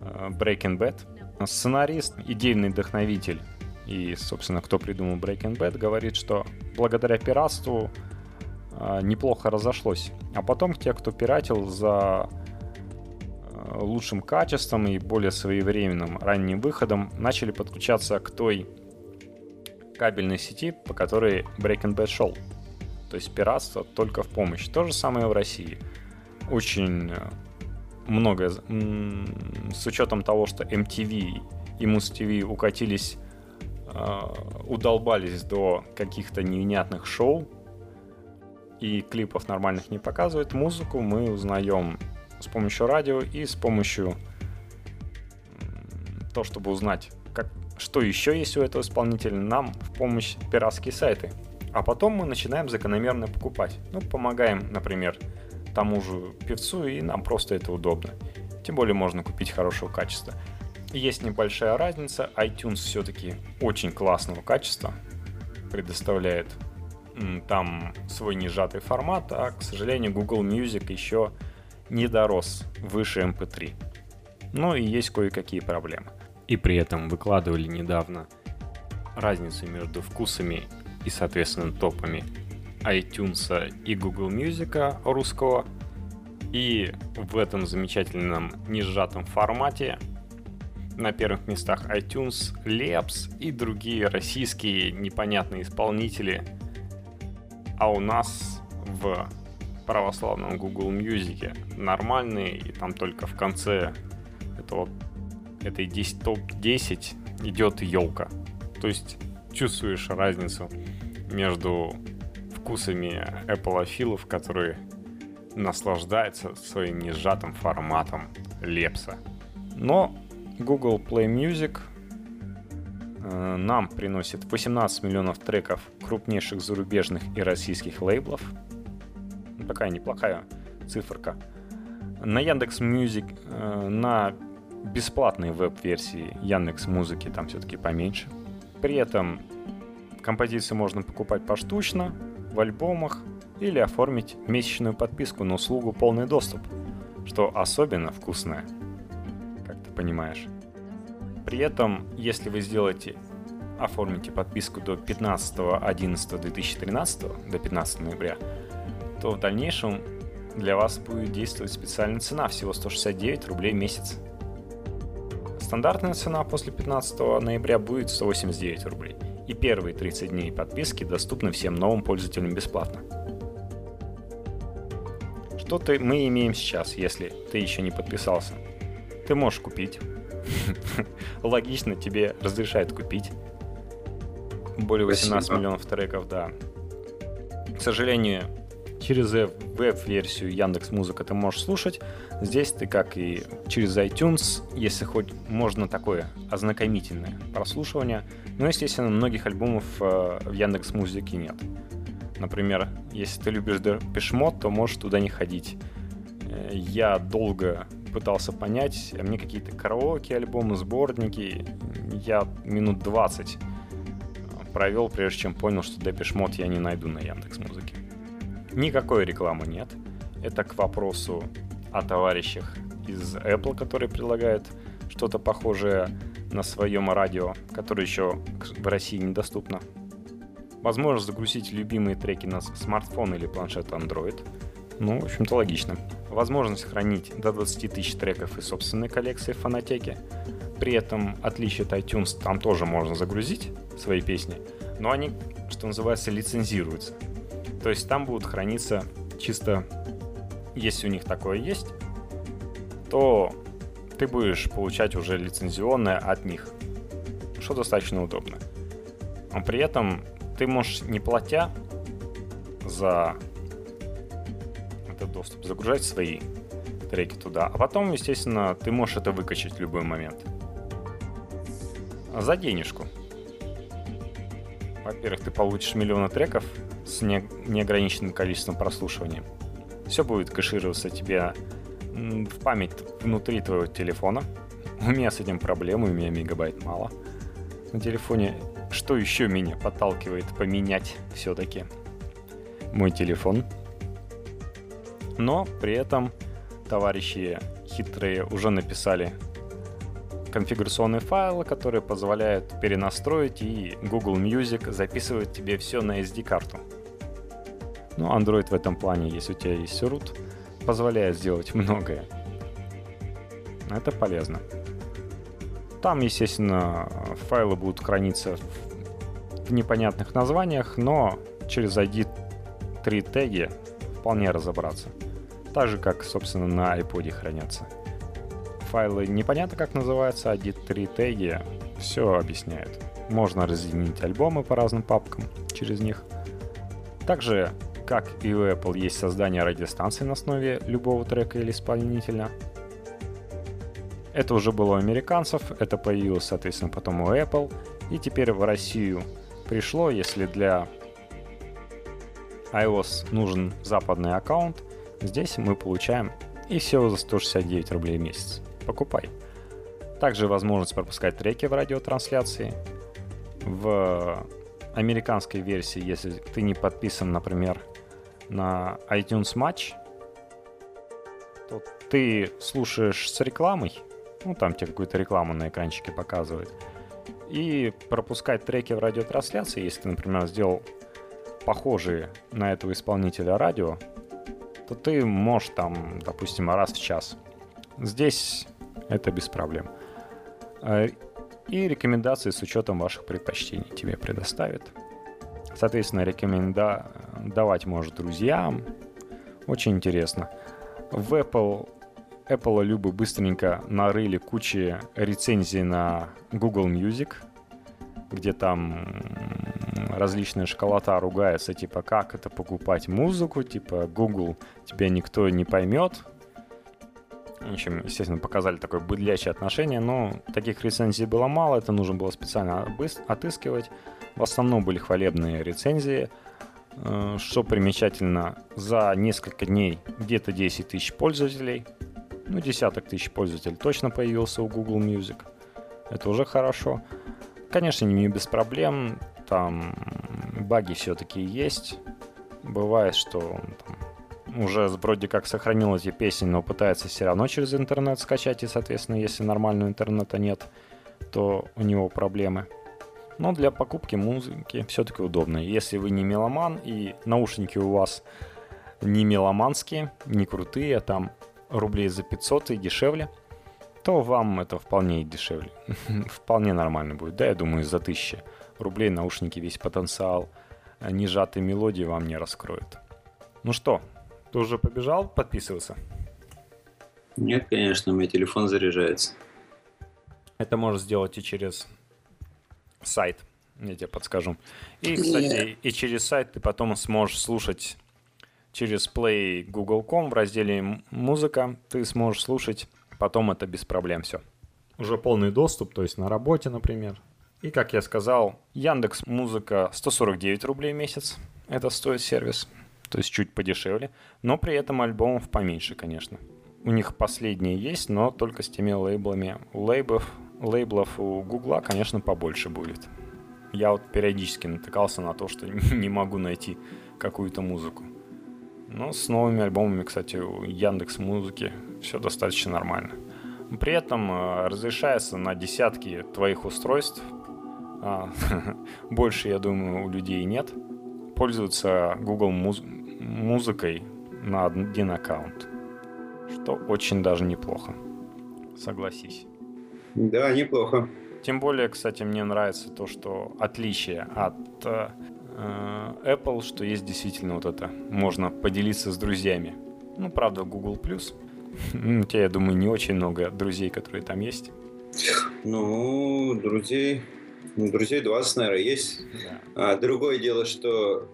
э, Breaking Bad. Сценарист, идейный вдохновитель и, собственно, кто придумал Breaking Bad, говорит, что благодаря пиратству э, неплохо разошлось. А потом те, кто пиратил за э, лучшим качеством и более своевременным ранним выходом, начали подключаться к той кабельной сети, по которой Breaking Bad шел. То есть пиратство только в помощь. То же самое в России. Очень э, много, м, с учетом того, что MTV и Must-TV укатились, э, удолбались до каких-то невнятных шоу, и клипов нормальных не показывают, музыку мы узнаем с помощью радио и с помощью то, чтобы узнать, как, что еще есть у этого исполнителя, нам в помощь пиратские сайты. А потом мы начинаем закономерно покупать. Ну, помогаем, например, тому же певцу, и нам просто это удобно. Тем более можно купить хорошего качества. Есть небольшая разница, iTunes все-таки очень классного качества предоставляет там свой нежатый формат, а, к сожалению, Google Music еще не дорос выше MP3. Ну и есть кое-какие проблемы. И при этом выкладывали недавно разницу между вкусами и, соответственно, топами iTunes и Google Music русского. И в этом замечательном несжатом формате на первых местах iTunes, Leaps и другие российские непонятные исполнители. А у нас в православном Google Music нормальные, и там только в конце этого, этой 10, топ-10 идет елка. То есть чувствуешь разницу между вкусами Apple которые наслаждаются своим несжатым форматом лепса. Но Google Play Music э, нам приносит 18 миллионов треков крупнейших зарубежных и российских лейблов. Такая неплохая циферка. На Яндекс Music, э, на бесплатной веб-версии Яндекс Музыки там все-таки поменьше. При этом композиции можно покупать поштучно, в альбомах или оформить месячную подписку на услугу «Полный доступ», что особенно вкусное, как ты понимаешь. При этом, если вы сделаете, оформите подписку до 15.11.2013, до 15 ноября, то в дальнейшем для вас будет действовать специальная цена, всего 169 рублей в месяц. Стандартная цена после 15 ноября будет 189 рублей. И первые 30 дней подписки доступны всем новым пользователям бесплатно. Что ты, мы имеем сейчас, если ты еще не подписался? Ты можешь купить. Логично, тебе разрешают купить. Более 18 Спасибо. миллионов треков, да. К сожалению, через веб-версию Яндекс Музыка ты можешь слушать. Здесь ты, как и через iTunes, если хоть можно такое ознакомительное прослушивание. Но, естественно, многих альбомов э, в Яндекс Музыке нет. Например, если ты любишь Depeche то можешь туда не ходить. Э, я долго пытался понять, а мне какие-то караоке альбомы, сборники, я минут 20 провел, прежде чем понял, что Depeche я не найду на Яндекс Музыке. Никакой рекламы нет. Это к вопросу о товарищах из Apple, которые предлагают что-то похожее на своем радио, которое еще в России недоступно. Возможность загрузить любимые треки на смартфон или планшет Android. Ну, в общем-то, логично. Возможность хранить до 20 тысяч треков из собственной коллекции в фонотеке. При этом, отличие от iTunes, там тоже можно загрузить свои песни, но они, что называется, лицензируются. То есть там будут храниться чисто, если у них такое есть, то ты будешь получать уже лицензионное от них, что достаточно удобно. Но при этом ты можешь, не платя за этот доступ, загружать свои треки туда, а потом, естественно, ты можешь это выкачать в любой момент. За денежку. Во-первых, ты получишь миллионы треков, с не, неограниченным количеством прослушивания. Все будет кэшироваться тебе в память внутри твоего телефона. У меня с этим проблемы, у меня мегабайт мало на телефоне. Что еще меня подталкивает поменять все-таки мой телефон? Но при этом товарищи хитрые уже написали конфигурационные файлы, которые позволяют перенастроить и Google Music записывать тебе все на SD-карту. Ну, Android в этом плане, если у тебя есть root, позволяет сделать многое. Это полезно. Там, естественно, файлы будут храниться в непонятных названиях, но через ID3 теги вполне разобраться. Так же, как, собственно, на iPod хранятся. Файлы непонятно как называются, ID3 теги все объясняют. Можно разъединить альбомы по разным папкам через них. Также как и у Apple есть создание радиостанции на основе любого трека или исполнителя. Это уже было у американцев, это появилось, соответственно, потом у Apple. И теперь в Россию пришло, если для iOS нужен западный аккаунт, здесь мы получаем и все за 169 рублей в месяц. Покупай. Также возможность пропускать треки в радиотрансляции. В американской версии, если ты не подписан, например, на iTunes Match, то ты слушаешь с рекламой, ну там тебе какую-то рекламу на экранчике показывает, и пропускать треки в радиотрансляции, если ты, например, сделал похожие на этого исполнителя радио, то ты можешь там, допустим, раз в час. Здесь это без проблем. Э, и рекомендации с учетом ваших предпочтений тебе предоставят. Соответственно, рекомендовать может друзьям. Очень интересно. В Apple, Apple Любы быстренько нарыли кучи рецензий на Google Music, где там различные школота ругаются, типа, как это покупать музыку, типа, Google тебя никто не поймет. В общем, естественно, показали такое быдлячее отношение, но таких рецензий было мало, это нужно было специально отыскивать. В основном были хвалебные рецензии. Э, что примечательно, за несколько дней где-то 10 тысяч пользователей, ну, десяток тысяч пользователей точно появился у Google Music. Это уже хорошо. Конечно, не без проблем, там баги все-таки есть. Бывает, что там, уже вроде как сохранил эти песни, но пытается все равно через интернет скачать, и, соответственно, если нормального интернета нет, то у него проблемы. Но для покупки музыки все-таки удобно. Если вы не меломан и наушники у вас не меломанские, не крутые, а там рублей за 500 и дешевле, то вам это вполне дешевле. вполне нормально будет. Да, я думаю, за 1000 рублей наушники весь потенциал а нежатой мелодии вам не раскроют. Ну что, ты уже побежал подписываться? Нет, конечно, у меня телефон заряжается. Это можешь сделать и через сайт, я тебе подскажу. И, кстати, и через сайт ты потом сможешь слушать через Play Google.com в разделе «Музыка». Ты сможешь слушать, потом это без проблем все. Уже полный доступ, то есть на работе, например. И, как я сказал, Яндекс Музыка 149 рублей в месяц. Это стоит сервис. То есть чуть подешевле. Но при этом альбомов поменьше, конечно. У них последние есть, но только с теми лейблами. У лейблов, у Гугла, конечно, побольше будет. Я вот периодически натыкался на то, что не могу найти какую-то музыку. Но с новыми альбомами, кстати, у Яндекс Музыки все достаточно нормально. При этом э, разрешается на десятки твоих устройств. А, больше, я думаю, у людей нет. Пользуются Google муз- музыкой на один аккаунт. Что очень даже неплохо. Согласись. Да, неплохо. Тем более, кстати, мне нравится то, что отличие от э, Apple, что есть действительно вот это, можно поделиться с друзьями. Ну, правда, Google+. У тебя, я думаю, не очень много друзей, которые там есть. Ну, друзей, ну, друзей 20, наверное, есть. Да. А, другое дело, что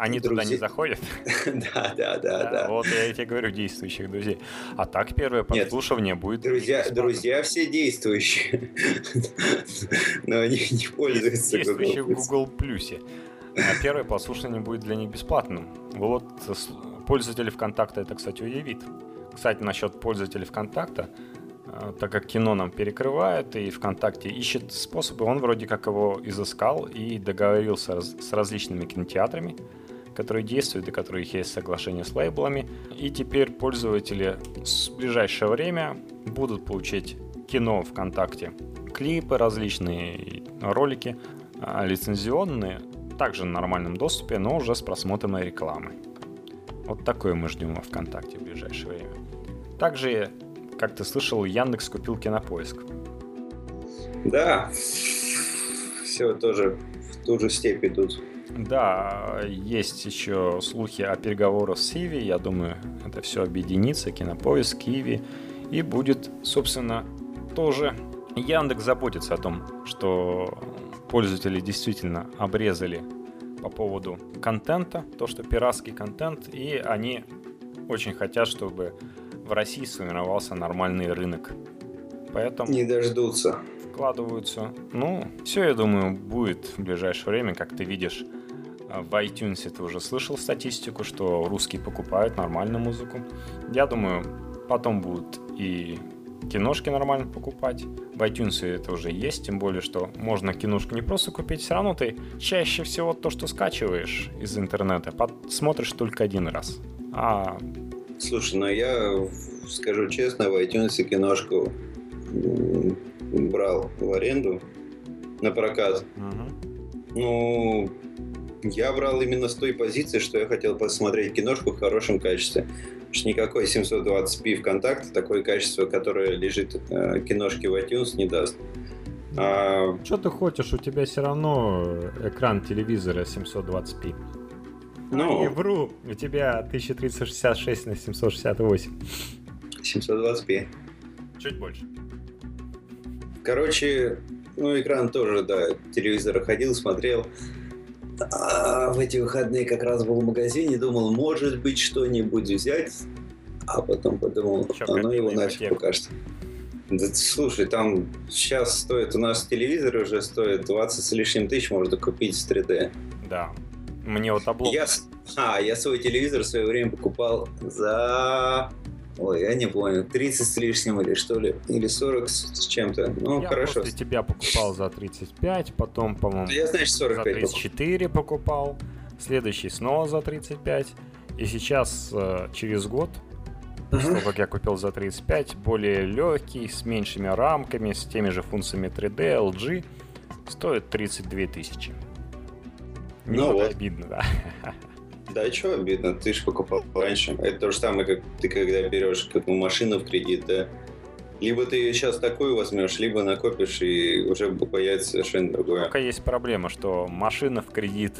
они друзей. туда не заходят? да, да, да, да. Вот я тебе говорю, действующих друзей. А так первое подслушивание будет... Друзья, друзья все действующие. Но они не пользуются Google. Действующие в Google Плюсе. А первое послушание будет для них бесплатным. Вот пользователи ВКонтакта это, кстати, уявит. Кстати, насчет пользователей ВКонтакта, э, так как кино нам перекрывает, и ВКонтакте ищет способы, он вроде как его изыскал и договорился с различными кинотеатрами, которые действуют и которых есть соглашение с лейблами. И теперь пользователи в ближайшее время будут получить кино ВКонтакте, клипы различные, ролики а, лицензионные, также на нормальном доступе, но уже с просмотром рекламы. Вот такое мы ждем во ВКонтакте в ближайшее время. Также, как ты слышал, Яндекс купил Кинопоиск. Да, все тоже в ту же степь идут. Да, есть еще слухи о переговорах с Иви. Я думаю, это все объединится, Кинопоиск, Иви. И будет, собственно, тоже Яндекс заботится о том, что пользователи действительно обрезали по поводу контента, то, что пиратский контент, и они очень хотят, чтобы в России сформировался нормальный рынок. Поэтому... Не дождутся. Вкладываются. Ну, все, я думаю, будет в ближайшее время, как ты видишь. В iTunes ты уже слышал статистику, что русские покупают нормальную музыку. Я думаю, потом будут и киношки нормально покупать. В iTunes это уже есть, тем более, что можно киношку не просто купить, все равно ты чаще всего то, что скачиваешь из интернета, смотришь только один раз. А... Слушай, ну я скажу честно, в iTunes киношку брал в аренду на прокат. Угу. Ну, я брал именно с той позиции, что я хотел посмотреть киношку в хорошем качестве. Потому что никакой 720p ВКонтакте такое качество, которое лежит э, киношки в iTunes, не даст. А... Что ты хочешь? У тебя все равно экран телевизора 720p. Ну, не вру, у тебя 1366 на 768. 720p. Чуть больше. Короче, ну, экран тоже, да, телевизора ходил, смотрел. А, в эти выходные как раз был в магазине, думал, может быть, что-нибудь взять, а потом подумал, Чё, а ну его нафиг пока что. Да, слушай, там сейчас стоит, у нас телевизор уже стоит 20 с лишним тысяч, можно купить с 3D. Да. Мне вот облом... Я, а, я свой телевизор в свое время покупал за... Ой, я не помню, 30 с лишним или что ли, или 40 с чем-то. Ну, Я хорошо. после тебя покупал за 35, потом, по-моему, Я, значит, за 45 покупал. 34 покупал, следующий снова за 35, и сейчас э, через год, после того, как я купил за 35, более легкий, с меньшими рамками, с теми же функциями 3D, LG, стоит 32 тысячи. Ну вот. обидно, да. Да, что обидно, ты же покупал раньше. Это то же самое, как ты когда берешь как ну, машину в кредит, да. Либо ты ее сейчас такую возьмешь, либо накопишь, и уже появится совершенно другое. Только есть проблема, что машина в кредит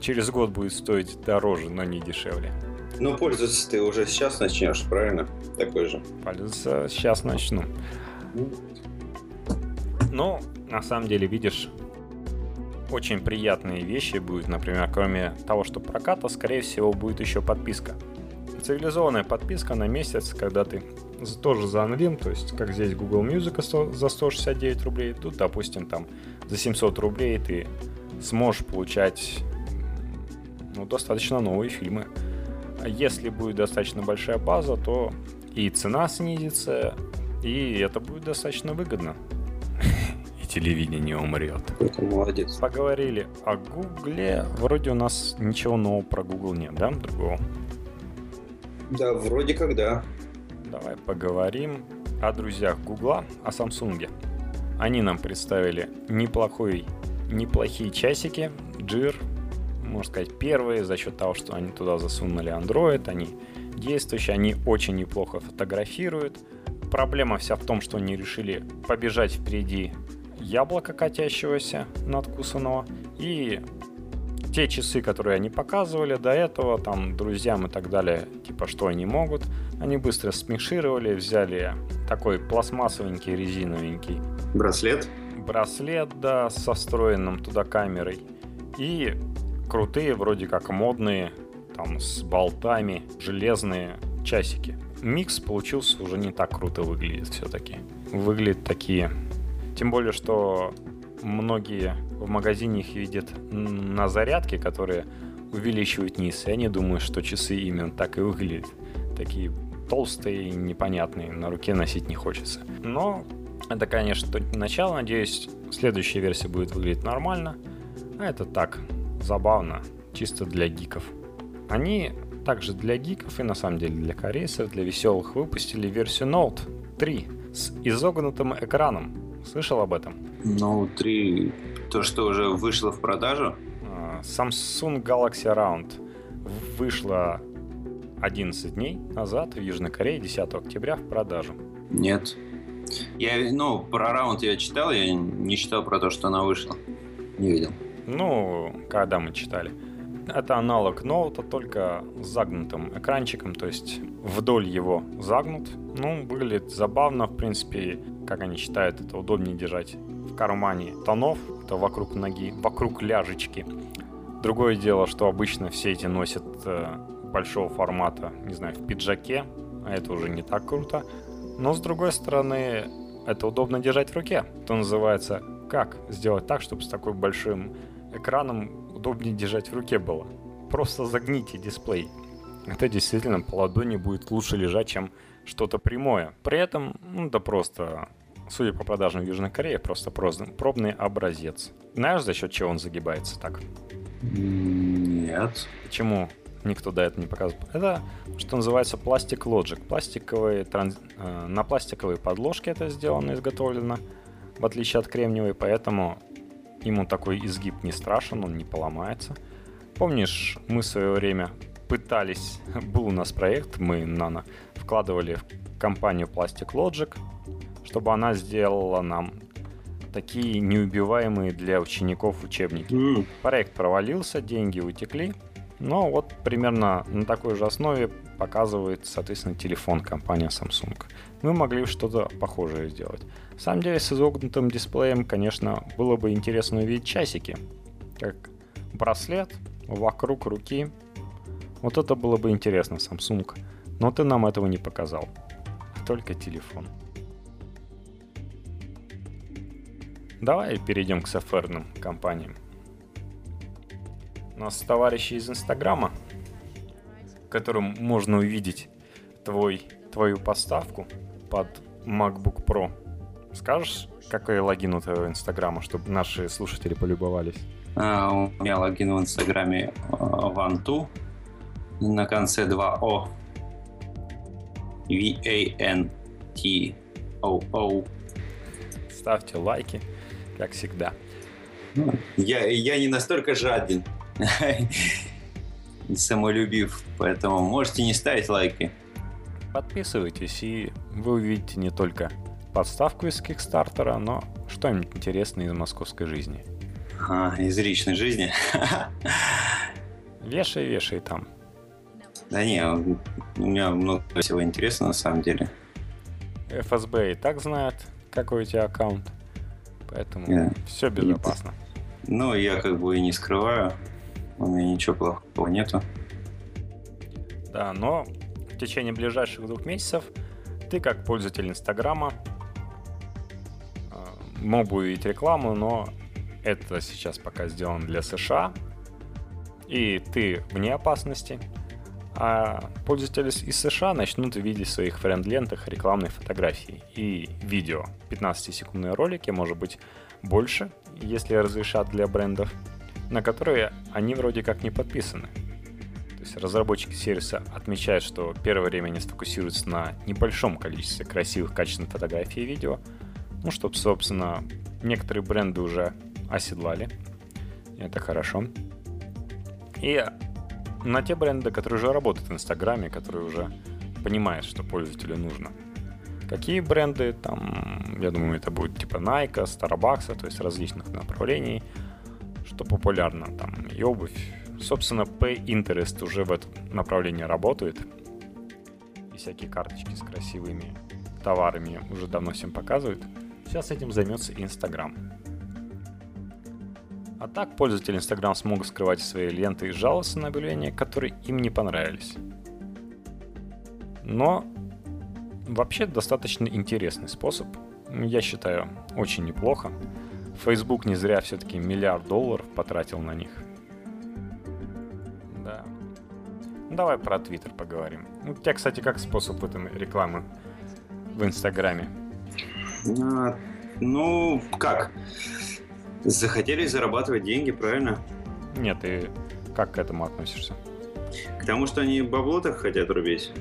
через год будет стоить дороже, но не дешевле. Ну, пользоваться ты уже сейчас начнешь, правильно? Такой же. Пользоваться сейчас начну. Ну, на самом деле, видишь, очень приятные вещи будут, например, кроме того, что проката, скорее всего, будет еще подписка. Цивилизованная подписка на месяц, когда ты тоже за Unlim, то есть как здесь Google Music за 169 рублей, тут, допустим, там за 700 рублей ты сможешь получать ну, достаточно новые фильмы. А если будет достаточно большая база, то и цена снизится, и это будет достаточно выгодно. Телевидение умрет. Это молодец. Поговорили о Гугле. Вроде у нас ничего нового про Google нет, да? Другого. Да, вроде как да. Давай поговорим о друзьях Гугла, о Samsung. Они нам представили неплохой, неплохие часики, Джир, можно сказать, первые, за счет того, что они туда засунули Android, они действующие, они очень неплохо фотографируют. Проблема вся в том, что они решили побежать впереди яблока, катящегося надкусанного, и те часы, которые они показывали до этого, там, друзьям и так далее, типа, что они могут, они быстро смешировали, взяли такой пластмассовенький, резиновенький Браслет. браслет, да, со встроенным туда камерой. И крутые, вроде как модные, там, с болтами, железные часики. Микс получился уже не так круто выглядит все-таки. Выглядят такие... Тем более, что многие в магазине их видят на зарядке, которые увеличивают низ, и они думают, что часы именно так и выглядят. Такие толстые непонятные, на руке носить не хочется. Но это, конечно, начало. Надеюсь, следующая версия будет выглядеть нормально. А это так, забавно, чисто для гиков. Они также для гиков и на самом деле для корейцев, для веселых выпустили версию Note 3 с изогнутым экраном. Слышал об этом? Note 3, то, что уже вышло в продажу. А, Samsung Galaxy Round вышла 11 дней назад в Южной Корее 10 октября в продажу. Нет. Я, ну, про раунд я читал, я не читал про то, что она вышла. Не видел. Ну, когда мы читали. Это аналог ноута, только с загнутым экранчиком, то есть вдоль его загнут. Ну, выглядит забавно, в принципе, как они считают, это удобнее держать в кармане тонов, это вокруг ноги, вокруг ляжечки. Другое дело, что обычно все эти носят э, большого формата, не знаю, в пиджаке, а это уже не так круто. Но с другой стороны, это удобно держать в руке. Это называется как сделать так, чтобы с такой большим экраном удобнее держать в руке было. Просто загните дисплей. Это действительно по ладони будет лучше лежать, чем что-то прямое. При этом, ну да просто, судя по продажам в Южной Корее, просто пробный образец. Знаешь, за счет чего он загибается так? Нет. Почему никто до этого не показывал? Это, что называется, пластик Logic. Пластиковые, транс- э, на пластиковой подложке это сделано, изготовлено, в отличие от кремниевой, поэтому ему такой изгиб не страшен, он не поломается. Помнишь, мы в свое время пытались, был у нас проект, мы, Нано, вкладывали в компанию Plastic Logic, чтобы она сделала нам такие неубиваемые для учеников учебники. М, Проект провалился, деньги утекли. Но вот примерно на такой же основе показывает, соответственно, телефон компания Samsung. Мы могли что-то похожее сделать. На самом деле, с изогнутым дисплеем, конечно, было бы интересно увидеть часики. Как браслет вокруг руки. Вот это было бы интересно, Samsung. Но ты нам этого не показал. Только телефон. Давай перейдем к софтверным компаниям. У нас товарищи из Инстаграма, которым можно увидеть твой, твою поставку под MacBook Pro. Скажешь, какой логин у твоего Инстаграма, чтобы наши слушатели полюбовались? А, у меня логин в Инстаграме Ванту на конце 2O. V-A-N-T-O-O. Ставьте лайки, как всегда. Я, я не настолько жаден, самолюбив, поэтому можете не ставить лайки. Подписывайтесь, и вы увидите не только подставку из Кикстартера, но что-нибудь интересное из московской жизни. А, из личной жизни? Вешай, вешай там. Да не, у меня много всего интересного на самом деле. ФСБ и так знает, какой у тебя аккаунт. Поэтому yeah. все безопасно. Ну, я как бы и не скрываю. У меня ничего плохого нету. Да, но в течение ближайших двух месяцев ты, как пользователь Инстаграма, а, мог бы увидеть рекламу, но это сейчас пока сделано для США, и ты вне опасности, а пользователи из США начнут видеть в своих френд-лентах рекламные фотографии и видео. 15-секундные ролики, может быть, больше, если разрешат для брендов, на которые они вроде как не подписаны. То есть разработчики сервиса отмечают, что первое время они сфокусируются на небольшом количестве красивых, качественных фотографий и видео, ну, чтобы, собственно, некоторые бренды уже оседлали. Это хорошо. И на те бренды, которые уже работают в Инстаграме, которые уже понимают, что пользователю нужно. Какие бренды, там, я думаю, это будет типа Nike, Starbucks, то есть различных направлений, что популярно, там, и обувь. Собственно, P-Interest уже в этом направлении работает. И всякие карточки с красивыми товарами уже давно всем показывают. Сейчас этим займется Инстаграм. А так пользователи Instagram смогут скрывать свои ленты и жаловаться на объявления, которые им не понравились. Но вообще достаточно интересный способ. Я считаю, очень неплохо. Facebook не зря все-таки миллиард долларов потратил на них. Да. Давай про Twitter поговорим. У тебя, кстати, как способ этой рекламы в Инстаграме? А, ну, как? Захотели зарабатывать деньги, правильно? Нет, и как к этому относишься? К тому, что они бабло так хотят рубить?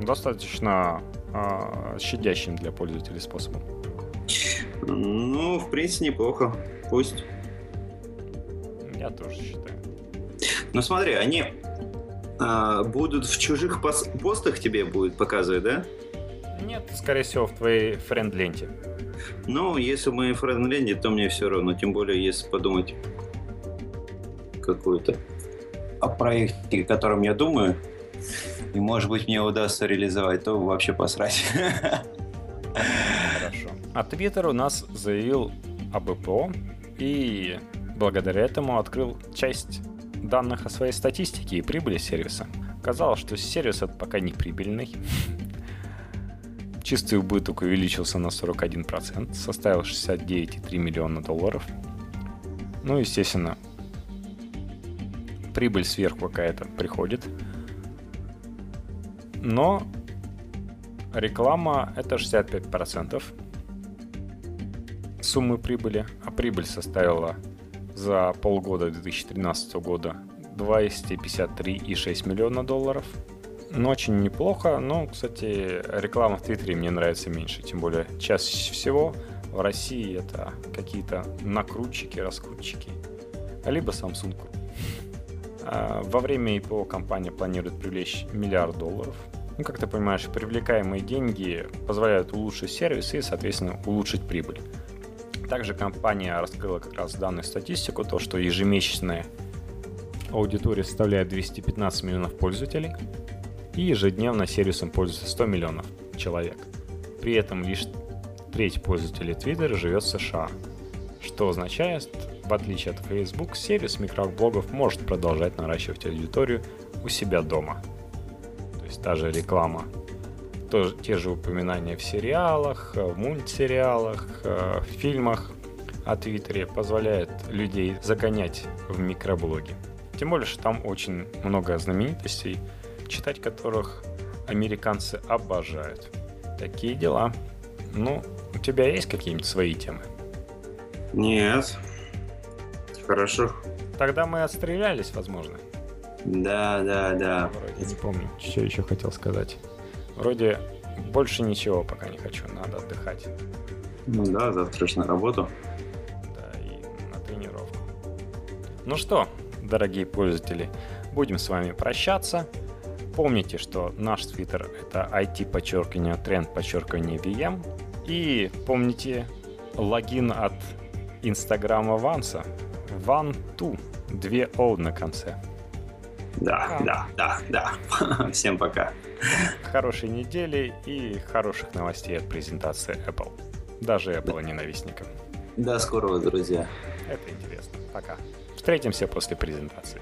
Достаточно э, щадящим для пользователей способом. Ну, в принципе, неплохо. Пусть. Я тоже считаю. Ну смотри, они а, будут в чужих пос- постах тебе будет показывать, да? Нет, скорее всего, в твоей френд-ленте. Ну, если мы френд-ленте, то мне все равно. Тем более, если подумать какую-то о проекте, о котором я думаю, и, может быть, мне удастся реализовать, то вообще посрать. Хорошо. А Twitter у нас заявил об ИПО и благодаря этому открыл часть данных о своей статистике и прибыли сервиса. Казалось, что сервис это пока не прибыльный. Чистый убыток увеличился на 41%, составил 69,3 миллиона долларов. Ну, естественно, прибыль сверху какая-то приходит. Но реклама это 65% суммы прибыли, а прибыль составила за полгода 2013 года 253,6 миллиона долларов – ну, очень неплохо. Но, кстати, реклама в Твиттере мне нравится меньше. Тем более, чаще всего в России это какие-то накрутчики, раскрутчики. Либо Samsung. А во время ИПО компания планирует привлечь миллиард долларов. Ну, как ты понимаешь, привлекаемые деньги позволяют улучшить сервис и, соответственно, улучшить прибыль. Также компания раскрыла как раз данную статистику, то, что ежемесячная аудитория составляет 215 миллионов пользователей, и ежедневно сервисом пользуется 100 миллионов человек. При этом лишь треть пользователей Twitter живет в США, что означает, в отличие от Facebook, сервис микроблогов может продолжать наращивать аудиторию у себя дома. То есть та же реклама, то, те же упоминания в сериалах, в мультсериалах, в фильмах о Твиттере позволяет людей загонять в микроблоги. Тем более, что там очень много знаменитостей, читать которых американцы обожают. Такие дела. Ну, у тебя есть какие-нибудь свои темы? Нет. Хорошо. Тогда мы отстрелялись, возможно. Да, да, да. Вроде не помню, что еще хотел сказать. Вроде больше ничего пока не хочу, надо отдыхать. Ну да, завтра же на работу. Да, и на тренировку. Ну что, дорогие пользователи, будем с вами прощаться. Помните, что наш твиттер это IT подчеркивание тренд подчеркивание VM. И помните логин от инстаграма Ванса. Ван-ту. Две О на конце. Да, да, да, да. Всем пока. Хорошей недели и хороших новостей от презентации Apple. Даже Apple ненавистникам. До скорого, друзья. Это интересно. Пока. Встретимся после презентации.